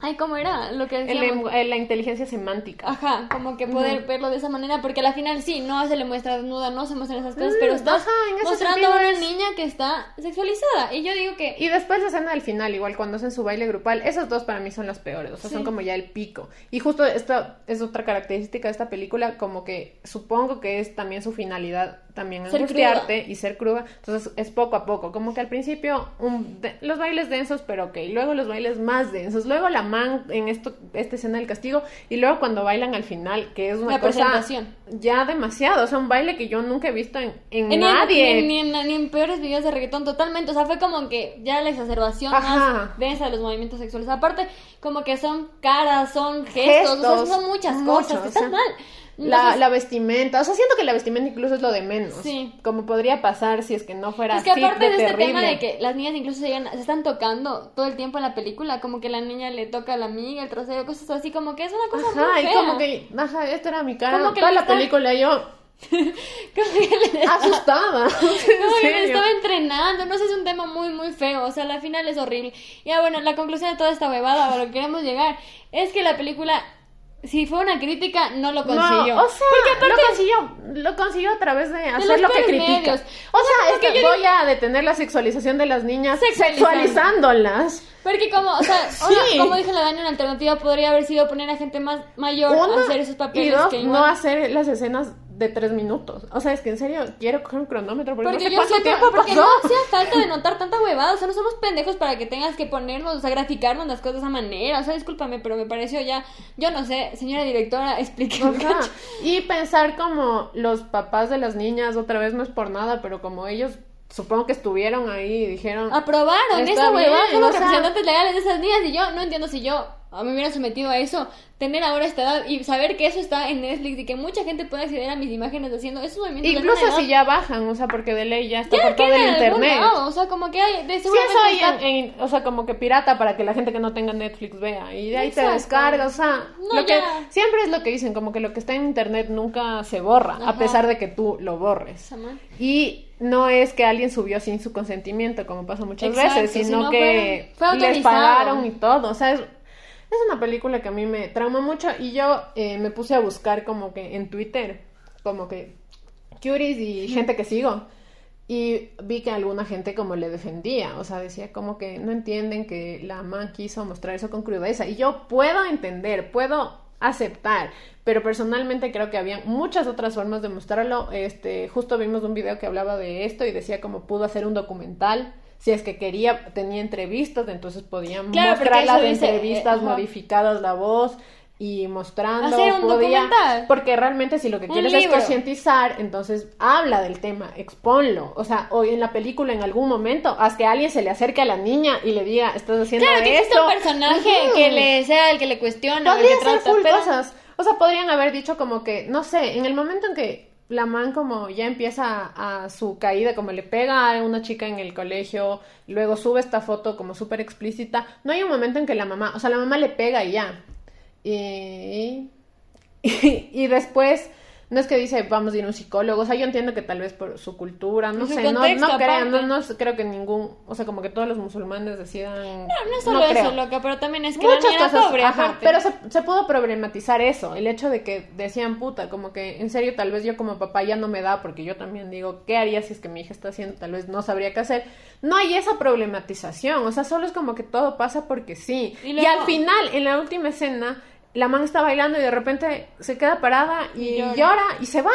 Ay, ¿cómo era lo que decíamos? la inteligencia semántica. Ajá, como que poder verlo de esa manera, porque al final sí, no se le muestra desnuda, no se muestran esas cosas, pero mm, está mostrando a una niña que está sexualizada. Y yo digo que... Y después la escena del final, igual cuando hacen su baile grupal, esas dos para mí son las peores, o sea, son como ya el pico. Y justo esta es otra característica de esta película, como que supongo que es también su finalidad también angustiarte y ser cruda. Entonces es poco a poco. Como que al principio un, los bailes densos, pero ok. Luego los bailes más densos. Luego la en esto, esta escena del castigo. Y luego cuando bailan al final, que es una cosa ya demasiado. O sea, un baile que yo nunca he visto en, en, nadie. Ni, en, peores videos de reggaetón, totalmente. O sea, fue como que ya la exacerbación más densa de los movimientos sexuales. Aparte, como que son caras, son gestos, o sea, son muchas cosas. Que están mal la, la, vestimenta, o sea, siento que la vestimenta incluso es lo de menos. Sí. Como podría pasar si es que no fuera así. Es que aparte de, este tema de que las niñas incluso se, se, están tocando todo el tiempo en la película, como que la niña le toca a la amiga, el trasero, cosas así, como que es una cosa ajá, muy y como que, ajá, esta era mi cara, toda la película yo... asustada como que me estaba entrenando no sé es un tema muy muy feo o sea la final es horrible y ya bueno la conclusión de toda esta huevada a lo que queremos llegar es que la película si fue una crítica, no lo consiguió. o sea, lo consiguió, lo consiguió a través de hacer lo que critica. O, sea, es que voy a detener la sexualización de las niñas sexualizándolas. Porque como, o sea, como dije la Dani, una alternativa podría haber sido poner a gente más mayor a hacer esos papeles y no hacer las escenas de tres minutos. O sea, es que en serio quiero coger un cronómetro porque, Porque no sé yo cuánto siento, tiempo porque pasó. no hacía falta de notar tanta huevada, o sea, no somos pendejos para que tengas que ponernos, o sea, graficarnos las cosas de esa manera, o sea, discúlpame, pero me pareció ya, yo no sé, señora directora, explíqueme. Y pensar como los papás de las niñas, otra vez no es por nada, pero como ellos supongo que estuvieron ahí y dijeron... Aprobaron esa huevada, son los sea- representantes legales de esas niñas, y yo no entiendo si yo me hubiera sometido a eso, tener ahora esta edad y saber que eso está en Netflix y que mucha gente puede acceder a mis imágenes haciendo esos movimientos. Incluso si edad, ya bajan, o sea, porque de ley ya está por todo el internet. lado, o sea, como que hay, de Sí, eso hay está- en, en- o sea, como que pirata para que la gente que no tenga Netflix vea y de ahí Exacto. te descarga, o sea, No, lo que siempre es lo que dicen, como que lo que está en internet nunca se borra, a pesar de que tú lo borres. Esa man. Y no es que alguien subió sin su consentimiento, como pasa muchas Exacto, veces, sino sino que fue- fue les pagaron y todo. O sea, es, es una película que a mí me traumó mucho y yo eh, me puse a buscar como que en Twitter, como que curies y gente que sigo. Y vi que alguna gente como le defendía, o sea, decía como que no entienden que la man quiso mostrar eso con crudeza. Y yo puedo entender, puedo aceptar, pero personalmente creo que había muchas otras formas de mostrarlo. Este, justo vimos un video que hablaba de esto y decía como pudo hacer un documental. Si es que quería, tenía entrevistas, entonces podían Claro, mostrar las dice, entrevistas eh, modificadas la voz y mostrando Hacer un podía documental. porque realmente si lo que quieres es concientizar entonces habla del tema exponlo. O sea hoy en la película en algún momento haz que alguien se le acerque a la niña y le diga estás haciendo Claro, que esto un personaje que le sea el que le cuestiona podría ser full pero cosas o sea podrían haber dicho como que no sé en el momento en que la man como ya empieza a su caída, como le pega a una chica en el colegio, luego sube esta foto como súper explícita, no hay un momento en que la mamá, o sea, la mamá le pega y ya. Y, y, y después, no es que dice, vamos a ir a un psicólogo, o sea, yo entiendo que tal vez por su cultura, no su sé, no, contexto no creo, no, no creo que ningún, o sea, como que todos los musulmanes decidan... No, no solo eso, creo. loca, pero también es que Muchas era cosas, pobre, ajá, aparte. pero se, se pudo problematizar eso, el hecho de que decían puta, como que en serio tal vez yo como papá ya no me da, porque yo también digo, ¿qué haría si es que mi hija está haciendo? Tal vez no sabría qué hacer. No hay esa problematización, o sea, solo es como que todo pasa porque sí. Y al final, en la última escena, la man está bailando y de repente se queda parada y, Y llora. llora. y se va.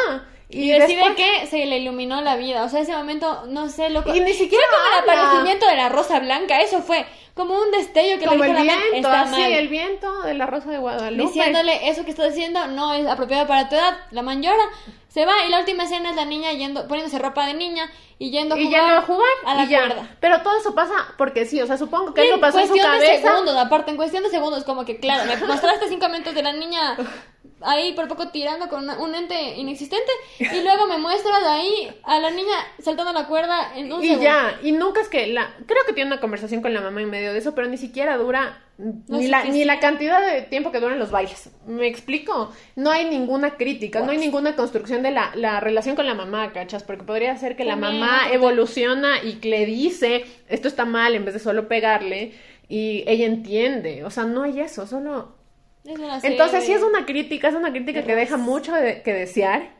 Y, Y, decide después- que se le iluminó la vida. O sea, ese momento, no sé, loco. Y ni siquiera Fue como el aparecimiento de la rosa blanca. Eso fue como un destello que como le el dijo la man, viento, está así, mal. el viento de la Rosa de Guadalupe. Diciéndole, eso que estás haciendo no es apropiado para tu edad. La man llora, se va. Y la última escena es la niña yendo, poniéndose ropa de niña y yendo a y jugar, no va a jugar a la y cuerda. Pero todo eso pasa porque sí, o sea, supongo que Y algo pasó en su cuestión de cabeza. segundos, aparte, en cuestión de segundos, como que, claro, me mostraste cinco minutos de la niña ahí por poco tirando con una- un ente inexistente y luego me muestras ahí a la niña saltando la cuerda en un Y segundo. ya, y nunca es que la... Creo que tiene una conversación con la mamá en medio de eso, pero ni siquiera dura ni, la, ni la cantidad de tiempo que duran los bailes. ¿Me explico? No hay ninguna crítica, no hay ninguna construcción de la, la relación con la mamá, ¿cachas? Porque podría ser que la También, mamá evoluciona y le dice, esto está mal, en vez de solo pegarle, y ella entiende. O sea, no hay eso, solo... Es una serie Entonces sí es una crítica, es una crítica que deja mucho de- que desear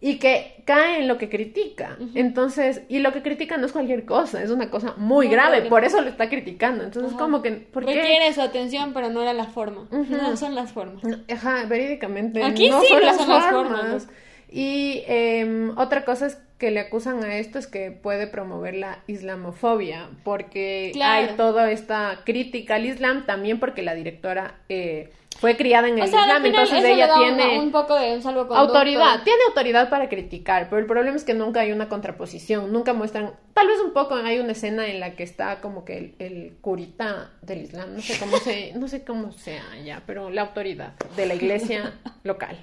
y que cae en lo que critica. Entonces, y lo que critica no es cualquier cosa, es una cosa muy Muy grave, por eso lo está criticando. Entonces, Ajá. como que, ¿por qué? Requiere su atención, pero no era la forma. No son las formas. Ajá, verídicamente. Aquí no sí son no las son las formas. Y em, otra cosa es que le acusan a esto es que puede promover la islamofobia, porque Claro. hay toda esta crítica al Islam, también porque la directora eh, fue criada en el O sea, Islam, final entonces ella tiene... un poco de un. Autoridad, tiene autoridad para criticar, pero el problema es que nunca hay una contraposición, nunca muestran, tal vez un poco hay una escena en la que está como que el, el curita del Islam, no sé cómo se, no sé cómo sea ya, pero la autoridad de la iglesia local.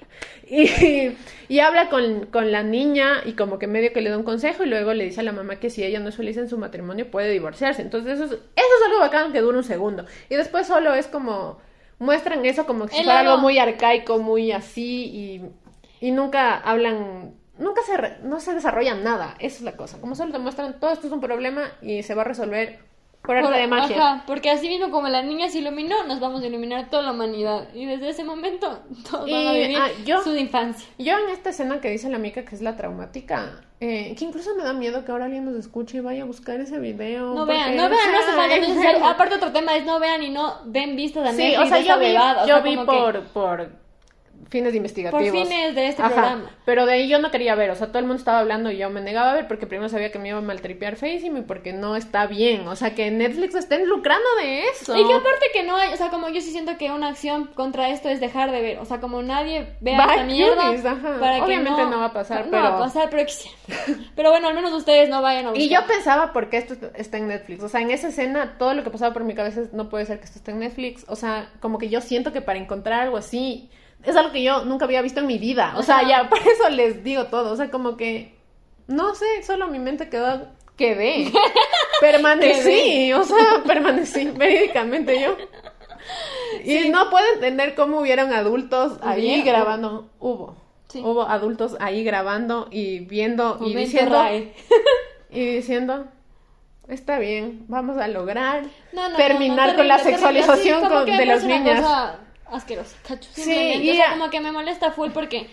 Y, y habla con, con la niña y como que medio que le da un consejo y luego le dice a la mamá que si ella no es feliz en su matrimonio puede divorciarse. Entonces eso es, eso es algo bacán que dura un segundo. Y después solo es como, muestran eso como si fuera algo muy arcaico, muy así y, y nunca hablan, nunca se, re- no se desarrolla nada, esa es la cosa, como solo te muestran todo esto es un problema y se va a resolver por arte Por- de magia. Ajá, porque así mismo como la niña se iluminó, nos vamos a iluminar toda la humanidad. Y desde ese momento todos Y, van a vivir ah, yo- su infancia. Yo en esta escena que dice la mica que es la traumática, eh, que incluso me da miedo que ahora alguien nos escuche y vaya a buscar ese video. No vean, no vean, no hace falta necesario. Aparte otro tema es no vean y no den vistas a Sí, o sea, de yo vi, huevada, o yo sea, vi como que- por, por fines investigativos. Por fines de este programa. Pero de ahí yo no quería ver, o sea, todo el mundo estaba hablando y yo me negaba a ver porque primero sabía que me iba a maltripear feísimo y porque no está bien, o sea, que Netflix estén lucrando de eso. Y que aparte que no hay, o sea, como yo sí siento que una acción contra esto es dejar de ver, o sea, como nadie vea esta mierda. Para Obviamente no, va a pasar, no pero... va a pasar, pero Pero bueno, al menos ustedes no vayan a buscar. Y yo pensaba porque esto está en Netflix, o sea, en esa escena todo lo que pasaba por mi cabeza es, no puede ser que esto esté en Netflix, o sea, como que yo siento que para encontrar algo así es algo que yo nunca había visto en mi vida. O sea, ya por eso les digo todo. O sea, como que, no sé, solo mi mente quedó, quedé. Permanecí, o sea, permanecí verídicamente yo. Y no puedo entender cómo hubieron adultos ahí grabando. Hubo. Hubo adultos ahí grabando y viendo y diciendo. y diciendo. Está bien, vamos a lograr terminar con la sexualización de los niños asquerosa, cacho. Sí, o sea, como que me molesta full porque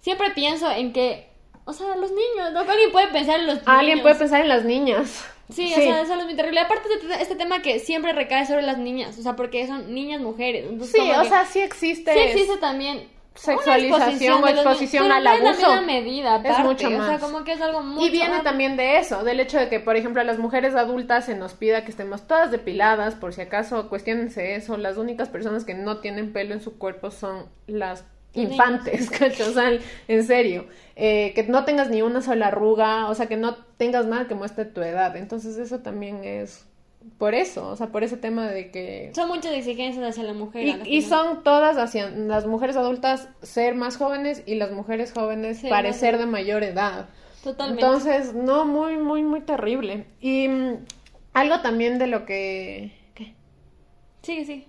siempre pienso en que, o sea, los niños, ¿no? Alguien puede pensar en los niños. Alguien puede pensar en las niñas. Sí, o sea, eso es muy terrible. Aparte de este tema que siempre recae sobre las niñas, o sea, porque son niñas mujeres. sí, o sea, sí existe. Sí existe también sexualización o exposición al abuso. Es medida, es mucho más. O sea, como que es algo Y viene también de eso, del hecho de que, por ejemplo, a las mujeres adultas se nos pida que estemos todas depiladas, por si acaso, cuestionense eso, las únicas personas que no tienen pelo en su cuerpo son las infantes, ¿cachos? O sea, en serio, eh, que no tengas ni una sola arruga, o sea, que no tengas nada que muestre tu edad, entonces eso también es por eso, o sea, por ese tema de que... Son muchas exigencias hacia la mujer. Y, son todas hacia las mujeres adultas ser más jóvenes y las mujeres jóvenes parecer de mayor edad. Totalmente. Entonces, no, muy, muy, muy terrible. Y mm, algo también de lo que... ¿Qué? Sí, sí.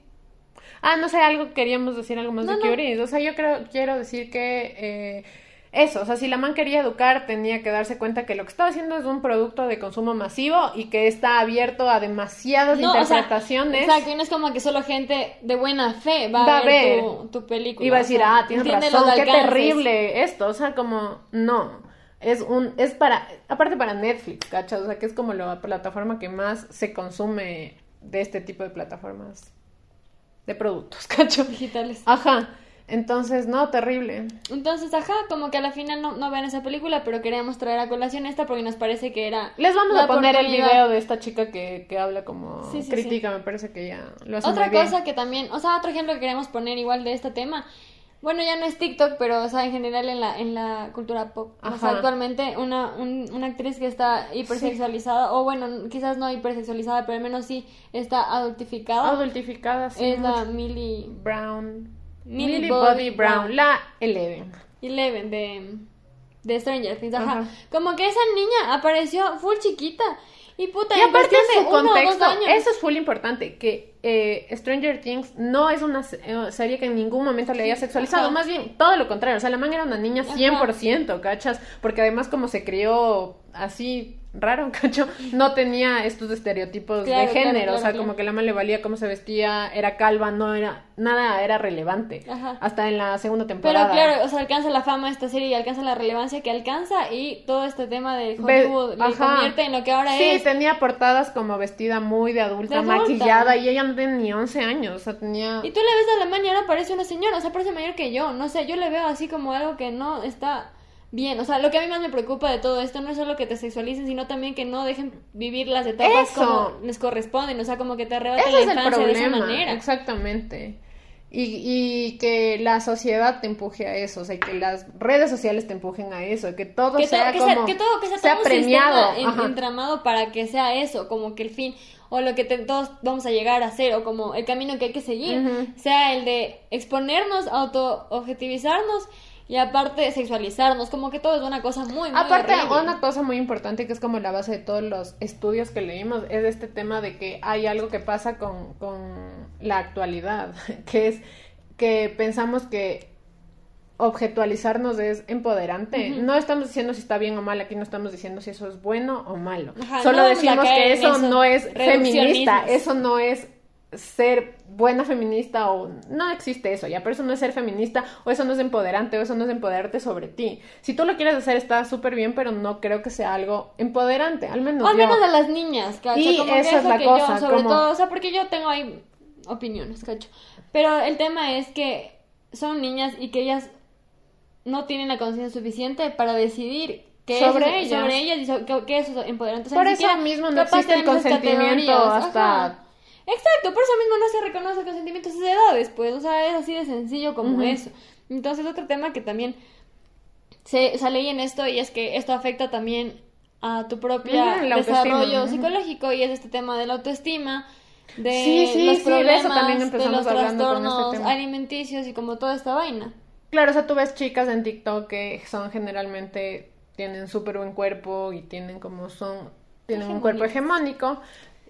Ah, no sé, algo queríamos decir algo más de no. O sea, yo creo, quiero decir que... Eh, eso, o sea, si la man quería educar, tenía que darse cuenta que lo que estaba haciendo es un producto de consumo masivo y que está abierto a demasiadas interpretaciones. O sea, que no es como que solo gente de buena fe va, a ver, Tu, película. Y va a decir, ah, tienes razón, qué terrible esto. O sea, como, no. Es un, es para, aparte para Netflix, ¿cachas? O sea, que es como la plataforma que más se consume de este tipo de plataformas de productos, ¿cachos? Digitales. Ajá. Entonces, no, terrible. Entonces, ajá, como que a la final no, no ven esa película, pero queríamos traer a colación esta porque nos parece que era... Les vamos a poner el video de esta chica que, que habla como crítica, me parece que ya lo hace Otra muy cosa que también, o sea, otro ejemplo que queremos poner igual de este tema, bueno, ya no es TikTok, pero, o sea, en general en la, en la cultura pop. O sea, actualmente una, una actriz que está hipersexualizada, o bueno, quizás no hipersexualizada, pero al menos sí está adultificada. Adultificada, sí. Es la Millie Brown. Millie, Bobby, Brown, la Eleven. Eleven de, de Stranger Things, ajá. Como que esa niña apareció full chiquita. Y puta, y aparte de su contexto, eso es full importante, que eh, Stranger Things no es una eh, serie que en ningún momento le haya sexualizado, más bien todo lo contrario, o sea, la man era una niña 100%, ¿cachas? Porque además como se crió así raro, cacho, no tenía estos estereotipos de género, o sea, como que la man le valía cómo se vestía, era calva, no era, nada era relevante, hasta en la segunda temporada. Pero claro, o sea, alcanza la fama esta serie y alcanza la relevancia que alcanza y todo este tema de Hollywood le convierte en lo que ahora es. Sí, tenía portadas como vestida muy de adulta, maquillada, y ella no tenía ni 11 años, o sea, tenía... Y tú le ves a la ahora parece una señora, o sea, parece mayor que yo, no sé, yo le veo así como algo que no está bien. O sea, lo que a mí más me preocupa de todo esto no es solo que te sexualicen, sino también que no dejen vivir las etapas como les corresponden. O sea, como que te arrebaten la infancia de esa manera. Exactamente. Y, y, que la sociedad te empuje a eso, o sea, que las redes sociales te empujen a eso, que todo sea como que todo que sea, premiado, entramado para que sea eso, como que el fin o lo que todos vamos a llegar a hacer o como el camino que hay que seguir sea el de exponernos, auto objetivizarnos y aparte sexualizarnos, como que todo es una cosa muy, muy Aparte, una cosa muy importante que es como la base de todos los estudios que leímos, es este tema de que hay algo que pasa con, la actualidad, que es que pensamos que objetualizarnos es empoderante. No estamos diciendo si está bien o mal, aquí no estamos diciendo si eso es bueno o malo. Solo decimos que eso no es feminista, eso no es ser buena feminista o no existe eso ya, pero eso no es ser feminista o eso no es empoderante o eso no es empoderarte sobre ti. Si tú lo quieres hacer está súper bien, pero no creo que sea algo empoderante, al menos al menos de las niñas, cacho. Y esa es la cosa, sobre todo, o sea, porque yo tengo ahí opiniones, cacho. Pero el tema es que son niñas y que ellas no tienen la conciencia suficiente para decidir qué Sobre es, ellas. sobre ellas y so- qué, qué es. O sea, Por eso mismo no existe el consentimiento hasta- Ajá. Exacto, por eso mismo no se reconoce el consentimiento a esas edades, pues, o sea, es así de sencillo como eso. Entonces, otro tema que también se sale en esto y es que esto afecta también a tu autoestima, desarrollo psicológico y es este tema de la autoestima, de Sí, sí, los sí, de problemas, de los este trastornos alimenticios y como toda esta vaina. Claro, o sea, tú ves chicas en TikTok que son generalmente, tienen súper buen cuerpo y tienen como son, tienen un cuerpo hegemónico,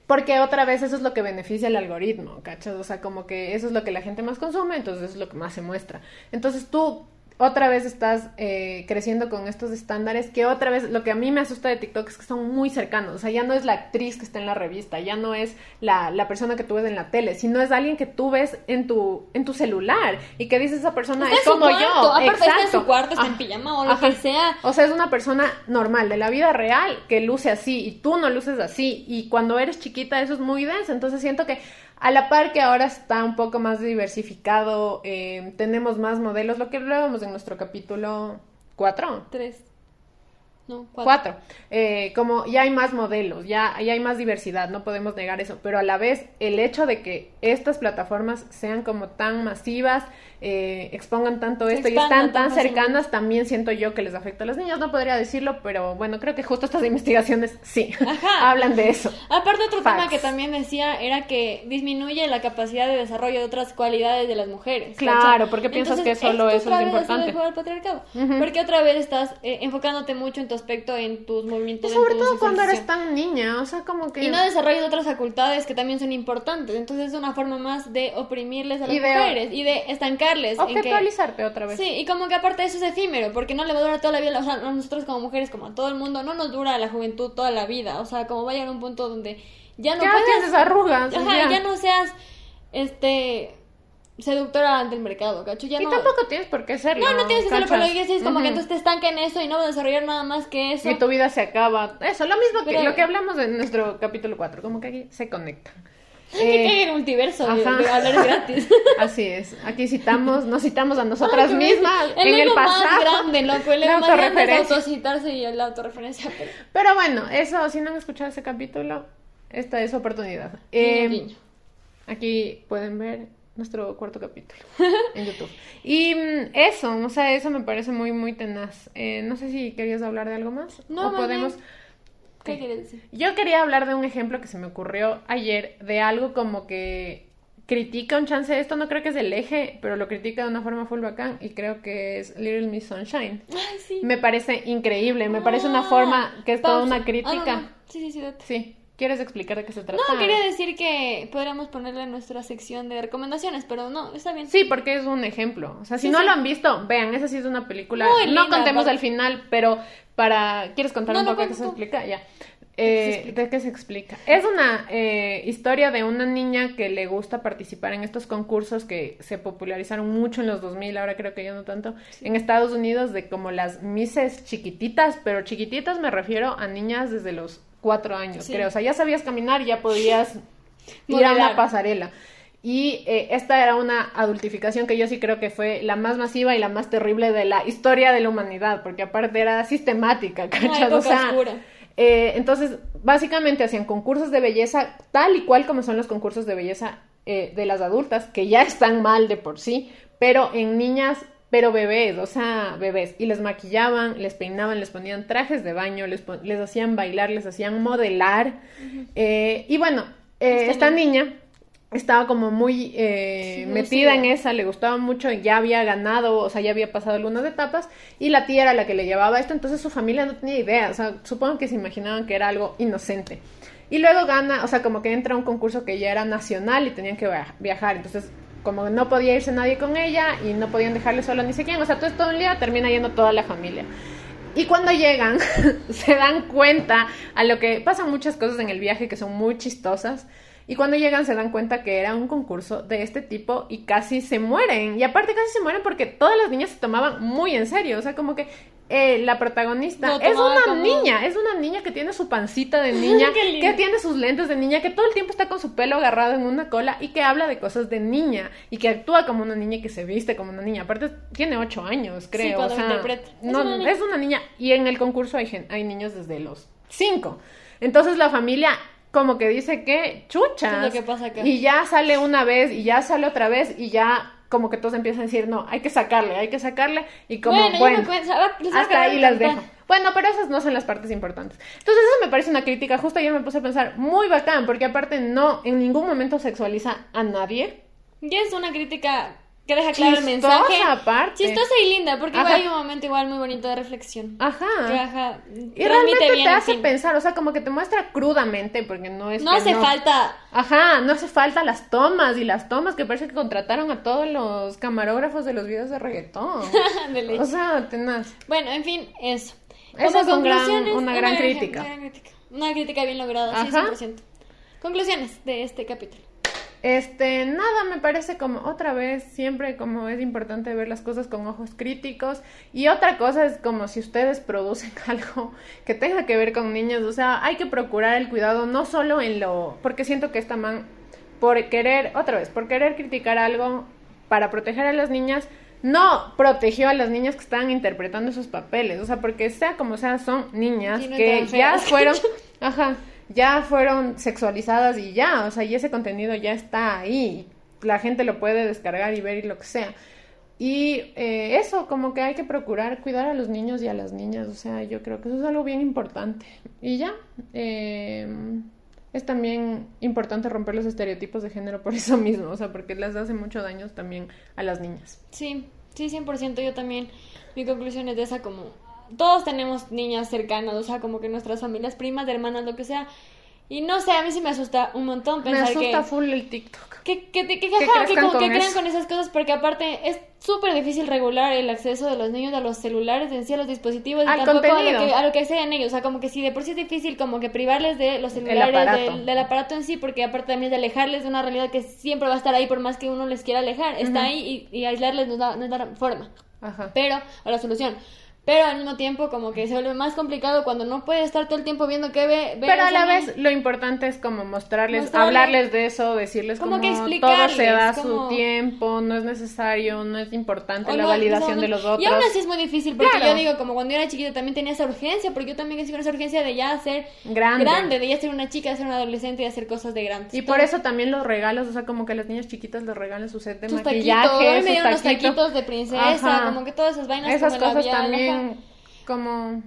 porque otra vez eso es lo que beneficia el algoritmo, ¿cachas? O sea, como que eso es lo que la gente más consume, entonces eso es lo que más se muestra. Entonces tú otra vez estás eh, creciendo con estos estándares que otra vez lo que a mí me asusta de TikTok es que son muy cercanos, o sea, ya no es la actriz que está en la revista, ya no es la, la persona que tú ves en la tele, sino es alguien que tú ves en tu, en tu celular y que dices esa persona Está es como cuarto, yo. aparte está en su cuarto, está en Ah, pijama o lo ajá. que sea. O sea, es una persona normal de la vida real que luce así y tú no luces así. Y cuando eres chiquita eso es muy denso. Entonces siento que a la par que ahora está un poco más diversificado, eh, tenemos más modelos, lo que hablábamos en nuestro capítulo 4. Tres. No, cuatro. Cuatro. Eh, como ya hay más modelos, ya, ya hay más diversidad, no podemos negar eso, pero a la vez el hecho de que estas plataformas sean como tan masivas, eh, expongan tanto esto y están tan cercanas, también siento yo que les afecta a los niños, no podría decirlo, pero bueno, creo que justo estas investigaciones sí, Ajá. hablan de eso. Aparte otro Facts. tema que también decía era que disminuye la capacidad de desarrollo de otras cualidades de las mujeres. Claro, ¿cachai? porque piensas Entonces, que solo eso es importante. Porque otra vez estás eh, enfocándote mucho en tu aspecto, en tus Y movimientos, sobre en tu todo cuando eres tan niña, o sea, como que... Y no desarrollas otras facultades que también son importantes. Entonces es una forma más de oprimirles a las Y de- mujeres y de estancarles. Que- Objetualizarte otra vez. Sí, y como que aparte eso es efímero, porque no le va a durar toda la vida, o sea, a nosotros como mujeres, como a todo el mundo, no nos dura la juventud toda la vida, o sea, como va a un punto donde ya no ya tienes arrugas. Ajá, ya. ya no seas, este, seductora ante el mercado, ¿cacho? Ya Y no... tampoco tienes por qué serlo. No, no tienes que hacerlo, pero lo que es como que entonces te estanca en eso y no vas a desarrollar nada más que eso. Y tu vida se acaba. Eso, lo mismo que Pero- lo que hablamos en nuestro capítulo 4, como que aquí se conectan. Que Eh, el multiverso de, de hablar gratis. así es. Aquí citamos, nos citamos a nosotras Ay, mismas en el ego más pasado. grande, loco, el La más grande autocitarse y la autorreferencia. Pero... Pero bueno, eso, si no han escuchado ese capítulo, esta es su oportunidad. Eh. Aquí pueden ver nuestro cuarto capítulo en YouTube. Y mm, eso, o sea, eso me parece muy, muy tenaz. Eh, no sé si querías hablar de algo más. No, o podemos. bien. ¿Qué quieres decir? Yo quería hablar de un ejemplo que se me ocurrió ayer, de algo como que critica un chance esto, no creo que es el eje, pero lo critica de una forma full bacán y creo que es Little Miss Sunshine. Ay, sí. Me parece increíble, me parece una Ah, forma que es toda una crítica. Ah, no, no. Sí, sí, sí, date. Sí, ¿quieres explicar de qué se trata? No, quería decir que podríamos ponerle en nuestra sección de recomendaciones, pero no, está bien. Sí, porque es un ejemplo. O sea, si Sí, no sí. lo han visto, vean, esa sí es una película. Muy no linda, contemos al final, pero para... ¿Quieres contar No, un poco de qué se tú. explica? Ya. Eh? ¿De qué se explica? Es una eh, historia de una niña que le gusta participar en estos concursos que se popularizaron mucho en los 2000, ahora creo que ya no tanto, en Estados Unidos, de como las Misses chiquititas, pero chiquititas me refiero a niñas desde los cuatro años, Sí. creo. O sea, ya sabías caminar, ya podías ir a una pasarela. Y eh, esta era una adultificación que yo sí creo que fue la más masiva y la más terrible de la historia de la humanidad, porque aparte era sistemática, O sea, eh, entonces, básicamente hacían concursos de belleza tal y cual como son los concursos de belleza eh, de las adultas, que ya están mal de por sí, pero en niñas, pero bebés, o sea, bebés. Y les maquillaban, les peinaban, les ponían trajes de baño, les, les hacían bailar, les hacían modelar. Eh, y bueno, eh, esta niña estaba como muy eh, Sí, metida en esa, le gustaba mucho, ya había ganado, o sea, ya había pasado algunas etapas, y la tía era la que le llevaba esto, entonces su familia no tenía idea, o sea, supongo que se imaginaban que era algo inocente. Y luego gana, o sea, como que entra a un concurso que ya era nacional y tenían que via- viajar, entonces como no podía irse nadie con ella y no podían dejarle sola ni sé quién, o sea, todo esto un día termina yendo toda la familia. Y cuando llegan, se dan cuenta a lo que pasan muchas cosas en el viaje que son muy chistosas. Y cuando llegan se dan cuenta que era un concurso de este tipo y casi se mueren. Y aparte casi se mueren porque todas las niñas se tomaban muy en serio. O sea, como que eh, la protagonista es una niña, es una niña que tiene su pancita de niña, que tiene sus lentes de niña, que todo el tiempo está con su pelo agarrado en una cola y que habla de cosas de niña y que actúa como una niña y que se viste como una niña. Aparte tiene ocho años, creo. o sea, no, es una, niña. y en el concurso hay, hay niños desde los cinco. Entonces la familia como que dice que chucha. Y ya sale una vez y ya sale otra vez y ya como que todos empiezan a decir, no, hay que sacarle, hay que sacarle, y como, bueno, hasta ahí las dejo. Bueno, pero esas no son las partes importantes. Entonces, eso me parece una crítica, justo ayer me puse a pensar, muy bacán, porque aparte no, en ningún momento sexualiza a nadie. Y es una crítica que deja claro el mensaje. aparte. Chistosa y linda, porque hay un momento igual muy bonito de reflexión. Ajá. y realmente te hace pensar, o sea, como que te muestra crudamente, porque no es. No hace falta. Ajá, no hace falta las tomas y las tomas que parece que contrataron a todos los camarógrafos de los videos de reggaetón. de O sea, tenaz. Bueno, en fin, eso. Esa es una gran, crítica. Una crítica bien lograda, 100%. Conclusiones de este capítulo. Este, nada, me parece como otra vez, siempre como es importante ver las cosas con ojos críticos. Y otra cosa es como si ustedes producen algo que tenga que ver con niños, o sea, hay que procurar el cuidado no solo en lo, porque siento que esta man, por querer, otra vez, por querer criticar algo para proteger a las niñas, no protegió a las niñas que estaban interpretando esos papeles, o sea, porque sea como sea, son niñas que ya fueron, ajá, ya fueron sexualizadas y ya, o sea, y ese contenido ya está ahí, la gente lo puede descargar y ver y lo que sea. Y eh, eso, como que hay que procurar cuidar a los niños y a las niñas, o sea, yo creo que eso es algo bien importante. Y ya, eh, es también importante romper los estereotipos de género por eso mismo, o sea, porque les hace mucho daño también a las niñas. Sí, sí, 100%, yo también, mi conclusión es de esa como todos tenemos niñas cercanas, o sea, como que nuestras familias, primas, hermanas, lo que sea. Y no sé, a mí sí me asusta un montón pensar que... Me asusta full el TikTok. Que, que, que, que, como que crean con esas cosas, porque aparte es súper difícil regular el acceso de los niños a los celulares, en sí a los dispositivos, y tampoco a lo, que, a lo que sean ellos. O sea, como que si de por sí es difícil como que privarles de los celulares, Del, aparato en sí, porque aparte también de alejarles de una realidad que siempre va a estar ahí por más que uno les quiera alejar. Está ahí y, y aislarles no da, no da forma. Ajá. Pero, a la solución pero al mismo tiempo como que se vuelve más complicado cuando no puede estar todo el tiempo viendo qué ve. pero a la vez lo importante es como mostrarles, hablarles de eso, decirles como, que todo se da su tiempo, no es necesario, no es importante la validación de los otros. Y aún así es muy difícil porque yo digo, como cuando yo era chiquita también tenía esa urgencia, porque yo también tengo esa urgencia de ya ser grande. grande, de ya ser una chica, de ser una adolescente y hacer cosas de grandes. Y por eso también los regalos, o sea, como que las niñas chiquitas les regalan su set de maquillaje, sus taquitos, taquitos de princesa, como que todas esas vainas esas cosas también como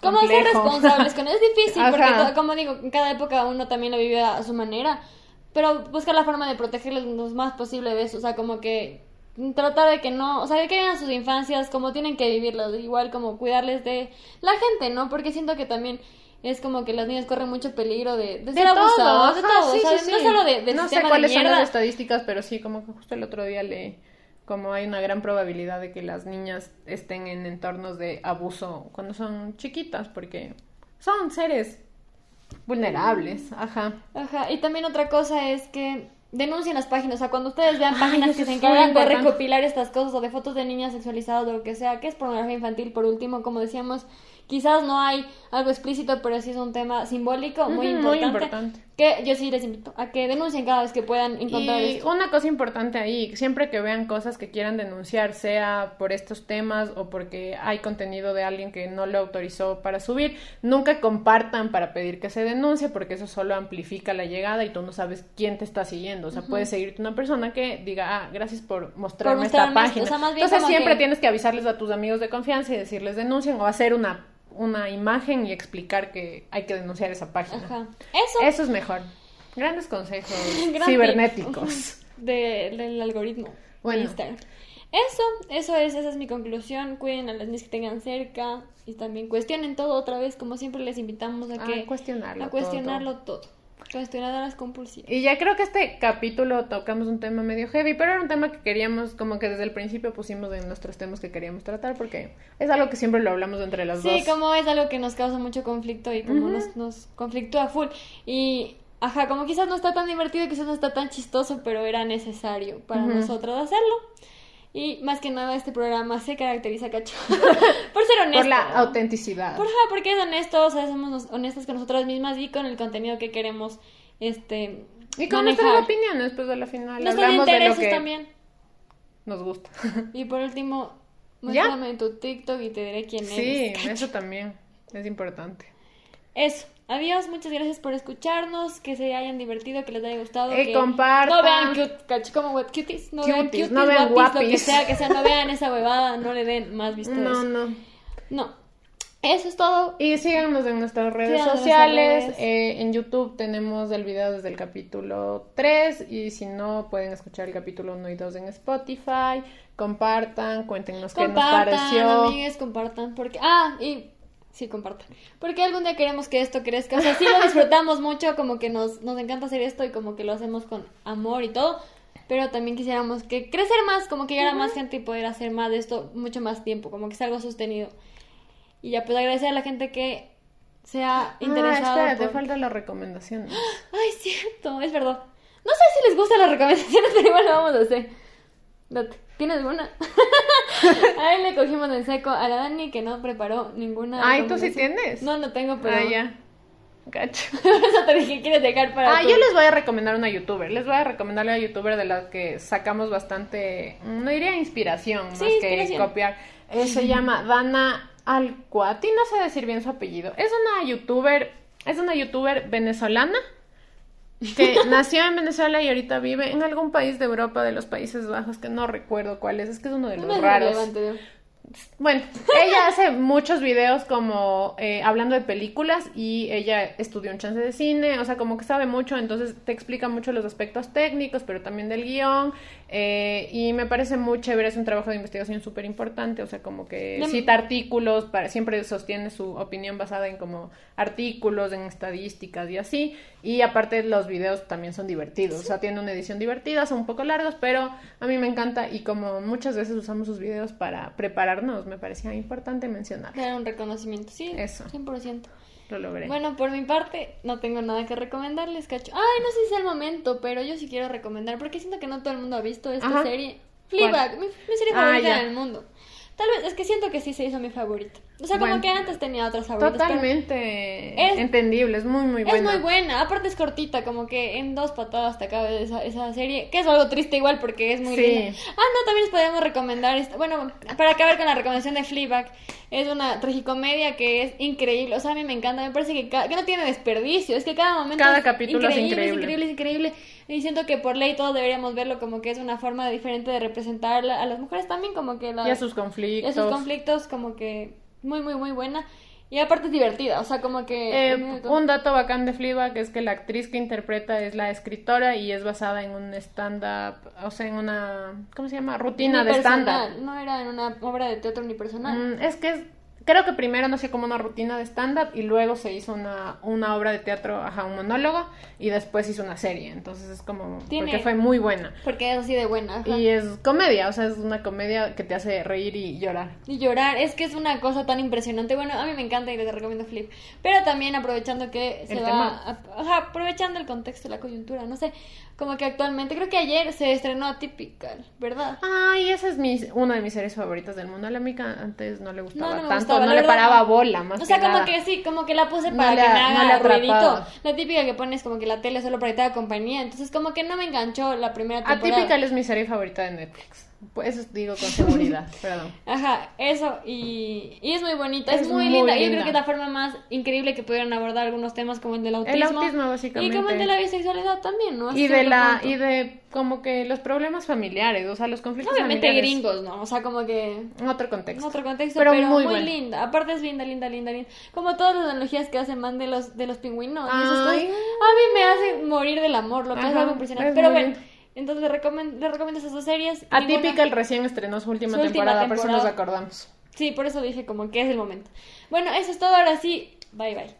como ser responsables con es difícil porque como digo en cada época uno también lo vive a su manera pero buscar la forma de protegerles lo más posible de eso o sea como que tratar de que no o sea que vivan sus infancias como tienen que vivirlas igual como cuidarles de la gente no porque siento que también es como que las niñas corren mucho peligro de, de, ser abusadas, de todo, no solo de, no sé cuáles son las estadísticas, pero sí, como que justo el otro día le, como hay una gran probabilidad de que las niñas estén en entornos de abuso cuando son chiquitas, porque son seres vulnerables, ajá. Ajá, y también otra cosa es que denuncien las páginas, o sea, cuando ustedes vean páginas que se encargan de recopilar estas cosas o de fotos de niñas sexualizadas o lo que sea, que es pornografía infantil, por último, como decíamos, Quizás no hay algo explícito, pero sí es un tema simbólico muy, importante, Que yo sí les invito a que denuncien cada vez que puedan encontrar y una cosa importante ahí, siempre que vean cosas que quieran denunciar, sea por estos temas o porque hay contenido de alguien que no lo autorizó para subir, nunca compartan para pedir que se denuncie, porque eso solo amplifica la llegada y tú no sabes quién te está siguiendo. O sea, puede seguirte una persona que diga, ah, gracias por mostrarme, esta página. Entonces siempre tienes que avisarles a tus amigos de confianza y decirles denuncien o hacer una una imagen y explicar que hay que denunciar esa página. Ajá. Eso. Eso es mejor. Grandes consejos cibernéticos. del algoritmo. Bueno. Eso, eso es, esa es mi conclusión. Cuiden a las niñas que tengan cerca y también cuestionen todo otra vez, como siempre les invitamos a que cuestionarlo, a cuestionarlo todo. Cuestionadoras compulsivas. Y ya creo que este capítulo tocamos un tema medio heavy, pero era un tema que queríamos, como que desde el principio pusimos en nuestros temas que queríamos tratar, porque es algo que siempre lo hablamos entre las dos. Sí, como es algo que nos causa mucho conflicto y como nos, nos conflictúa full. Y, ajá, como quizás no está tan divertido, quizás no está tan chistoso, pero era necesario para nosotros hacerlo. Y más que nada este programa se caracteriza, cacho, por ser honesto. Por la autenticidad. Por, porque es honesto, o sea, somos honestas con nosotras mismas y con el contenido que queremos, este... Y con nuestras opiniones, pues a la final. Nuestros hablamos intereses de lo que también. Nos gusta. Y por último, muéstrame tu TikTok y te diré quién Sí, eres. eso también es importante. Eso. Adiós, muchas gracias por escucharnos, que se hayan divertido, que les haya gustado. Eh, que compartan. No vean cute, como what, cuties, no vean Cuties, cuties, no vean guapis, lo que sea, que sea, no vean esa huevada, no le den más vistas. No, no. No. Eso es todo. Y síganos en nuestras redes Síganos sociales. nuestras Eh, en YouTube tenemos el video desde el capítulo 3 y si no pueden escuchar el capítulo 1 y 2 en Spotify. Compartan, cuéntenos qué nos Compartan, pareció. amigues, compartan, porque... Ah, y... Sí, compartan. Porque algún día queremos que esto crezca. O sea, sí lo disfrutamos mucho, como que nos, nos encanta hacer esto y como que lo hacemos con amor y todo. Pero también quisiéramos que crecer más, como que llegar a más gente y poder hacer más de esto mucho más tiempo, como que sea algo sostenido. Y ya, pues agradecer a la gente que se ha interesado. Ah, espera, te por- faltan las recomendaciones. Ay, cierto, es verdad. No sé si les gustan las recomendaciones, pero igual lo vamos a hacer. Date, ¿tienes alguna? a él le cogimos en seco a la Dani que no preparó ninguna. Ay, ¿tú sí tienes? No, no tengo, pero. Ah, ya. Gacho. Por eso te dije, ¿quieres dejar para.? Ah, yo les voy a recomendar una youtuber. Les voy a recomendar una youtuber de la que sacamos bastante, no diría inspiración, Sí, más inspiración. que copiar. Eh, se llama Dana Alcuati, no sé decir bien su apellido. Es una youtuber, es una youtuber venezolana que nació en Venezuela y ahorita vive en algún país de Europa, de los Países Bajos, que no recuerdo cuál es, es que es uno de los raros. relevante. Bueno, ella hace muchos videos como eh, hablando de películas y ella estudió un chance de cine, o sea, como que sabe mucho, entonces te explica mucho los aspectos técnicos, pero también del guion, eh, y me parece muy chévere, es un trabajo de investigación súper importante, o sea, como que De- cita artículos, para, siempre sostiene su opinión basada en como artículos, en estadísticas y así, y aparte los videos también son divertidos, o sea, tiene una edición divertida, son un poco largos, pero a mí me encanta y como muchas veces usamos sus videos para me parecía importante mencionar. Dar un reconocimiento, sí. Eso. 100%. Lo logré. Bueno, por mi parte, no tengo nada que recomendarles, cacho. Ay, no sé si es el momento, pero yo sí quiero recomendar, porque siento que no todo el mundo ha visto esta Ajá. serie. Fleabag, mi, mi serie Ah, favorita ya. en el mundo. Tal vez, es que siento que sí se hizo mi favorita. O sea, como que antes tenía otras favoritas. pero Totalmente Es- entendible, es muy, muy Es buena. muy buena, aparte es cortita, como que en dos patadas te acaba esa, esa serie, que es algo triste igual porque es muy Sí. linda. Ah, no, también les podemos recomendar, esta, bueno, para acabar con la recomendación de Fleabag, es una tragicomedia que es increíble, o sea, a mí me encanta, me parece que, que no tiene desperdicio, es que cada momento Cada es capítulo es increíble, es increíble, es increíble, y siento que por ley todos deberíamos verlo como que es una forma diferente de representar a las mujeres también, como que la... Y a sus y conflictos. a sus conflictos, como que muy, muy, muy buena. Y aparte es divertida, o sea, como que... Eh, un dato bacán de Fleabag es que la actriz que interpreta es la escritora y es basada en un stand-up, o sea, en una, ¿cómo se llama? Rutina de stand-up. No era en una obra de teatro unipersonal. Mm, es que es, creo que primero nació como una rutina de stand-up y luego se hizo una, una obra de teatro, ajá, un monólogo y después hizo una serie, entonces es como, Tiene- porque fue muy buena. Porque es así de buena. ajá. Y es comedia, o sea, es una comedia que te hace reír y llorar. Y llorar, es que es una cosa tan impresionante. Bueno, a mí me encanta y les recomiendo Flip. Pero también aprovechando que se El va. tema. a- ajá, aprovechando el contexto, la coyuntura, no sé. Como que actualmente, creo que ayer se estrenó Atypical, ¿verdad? Ay, esa es mi, una de mis series favoritas del mundo. A la mica antes no le gustaba No, no me tanto, no la le paraba no. bola, más O sea, que como nada. que sí, como que la puse No para le que a- me no haga atrapaba. ruidito. La típica que pones como que la tele solo para que te haga compañía. Entonces, como que no me enganchó la primera temporada. Atypical es mi serie favorita de Netflix. Pues eso digo con seguridad, perdón. Ajá, eso, y, y es muy bonita, es, Es muy, muy linda. Yo linda. creo que es la forma más increíble que pudieron abordar algunos temas como el del autismo. El autismo, básicamente. Y como el de la bisexualidad también, ¿no? Y de la punto. y de como que los problemas familiares, o sea, los conflictos Obviamente familiares. gringos, ¿no? O sea, como que... Otro contexto. Otro contexto, Pero pero, muy linda. Aparte es linda, linda, linda, linda. Como todas las analogías que hacen man de los, de los pingüinos. y esas Ay. cosas, a mí me hace morir del amor, lo que es Ajá, algo impresionante. es Pero bueno. Entonces le recomiendo, le recomiendo esas dos series. Atypical Ninguna- recién estrenó su última Su última temporada, por eso nos temporada. acordamos. Sí, por eso dije como que es el momento. Bueno, eso es todo. Ahora sí, bye bye.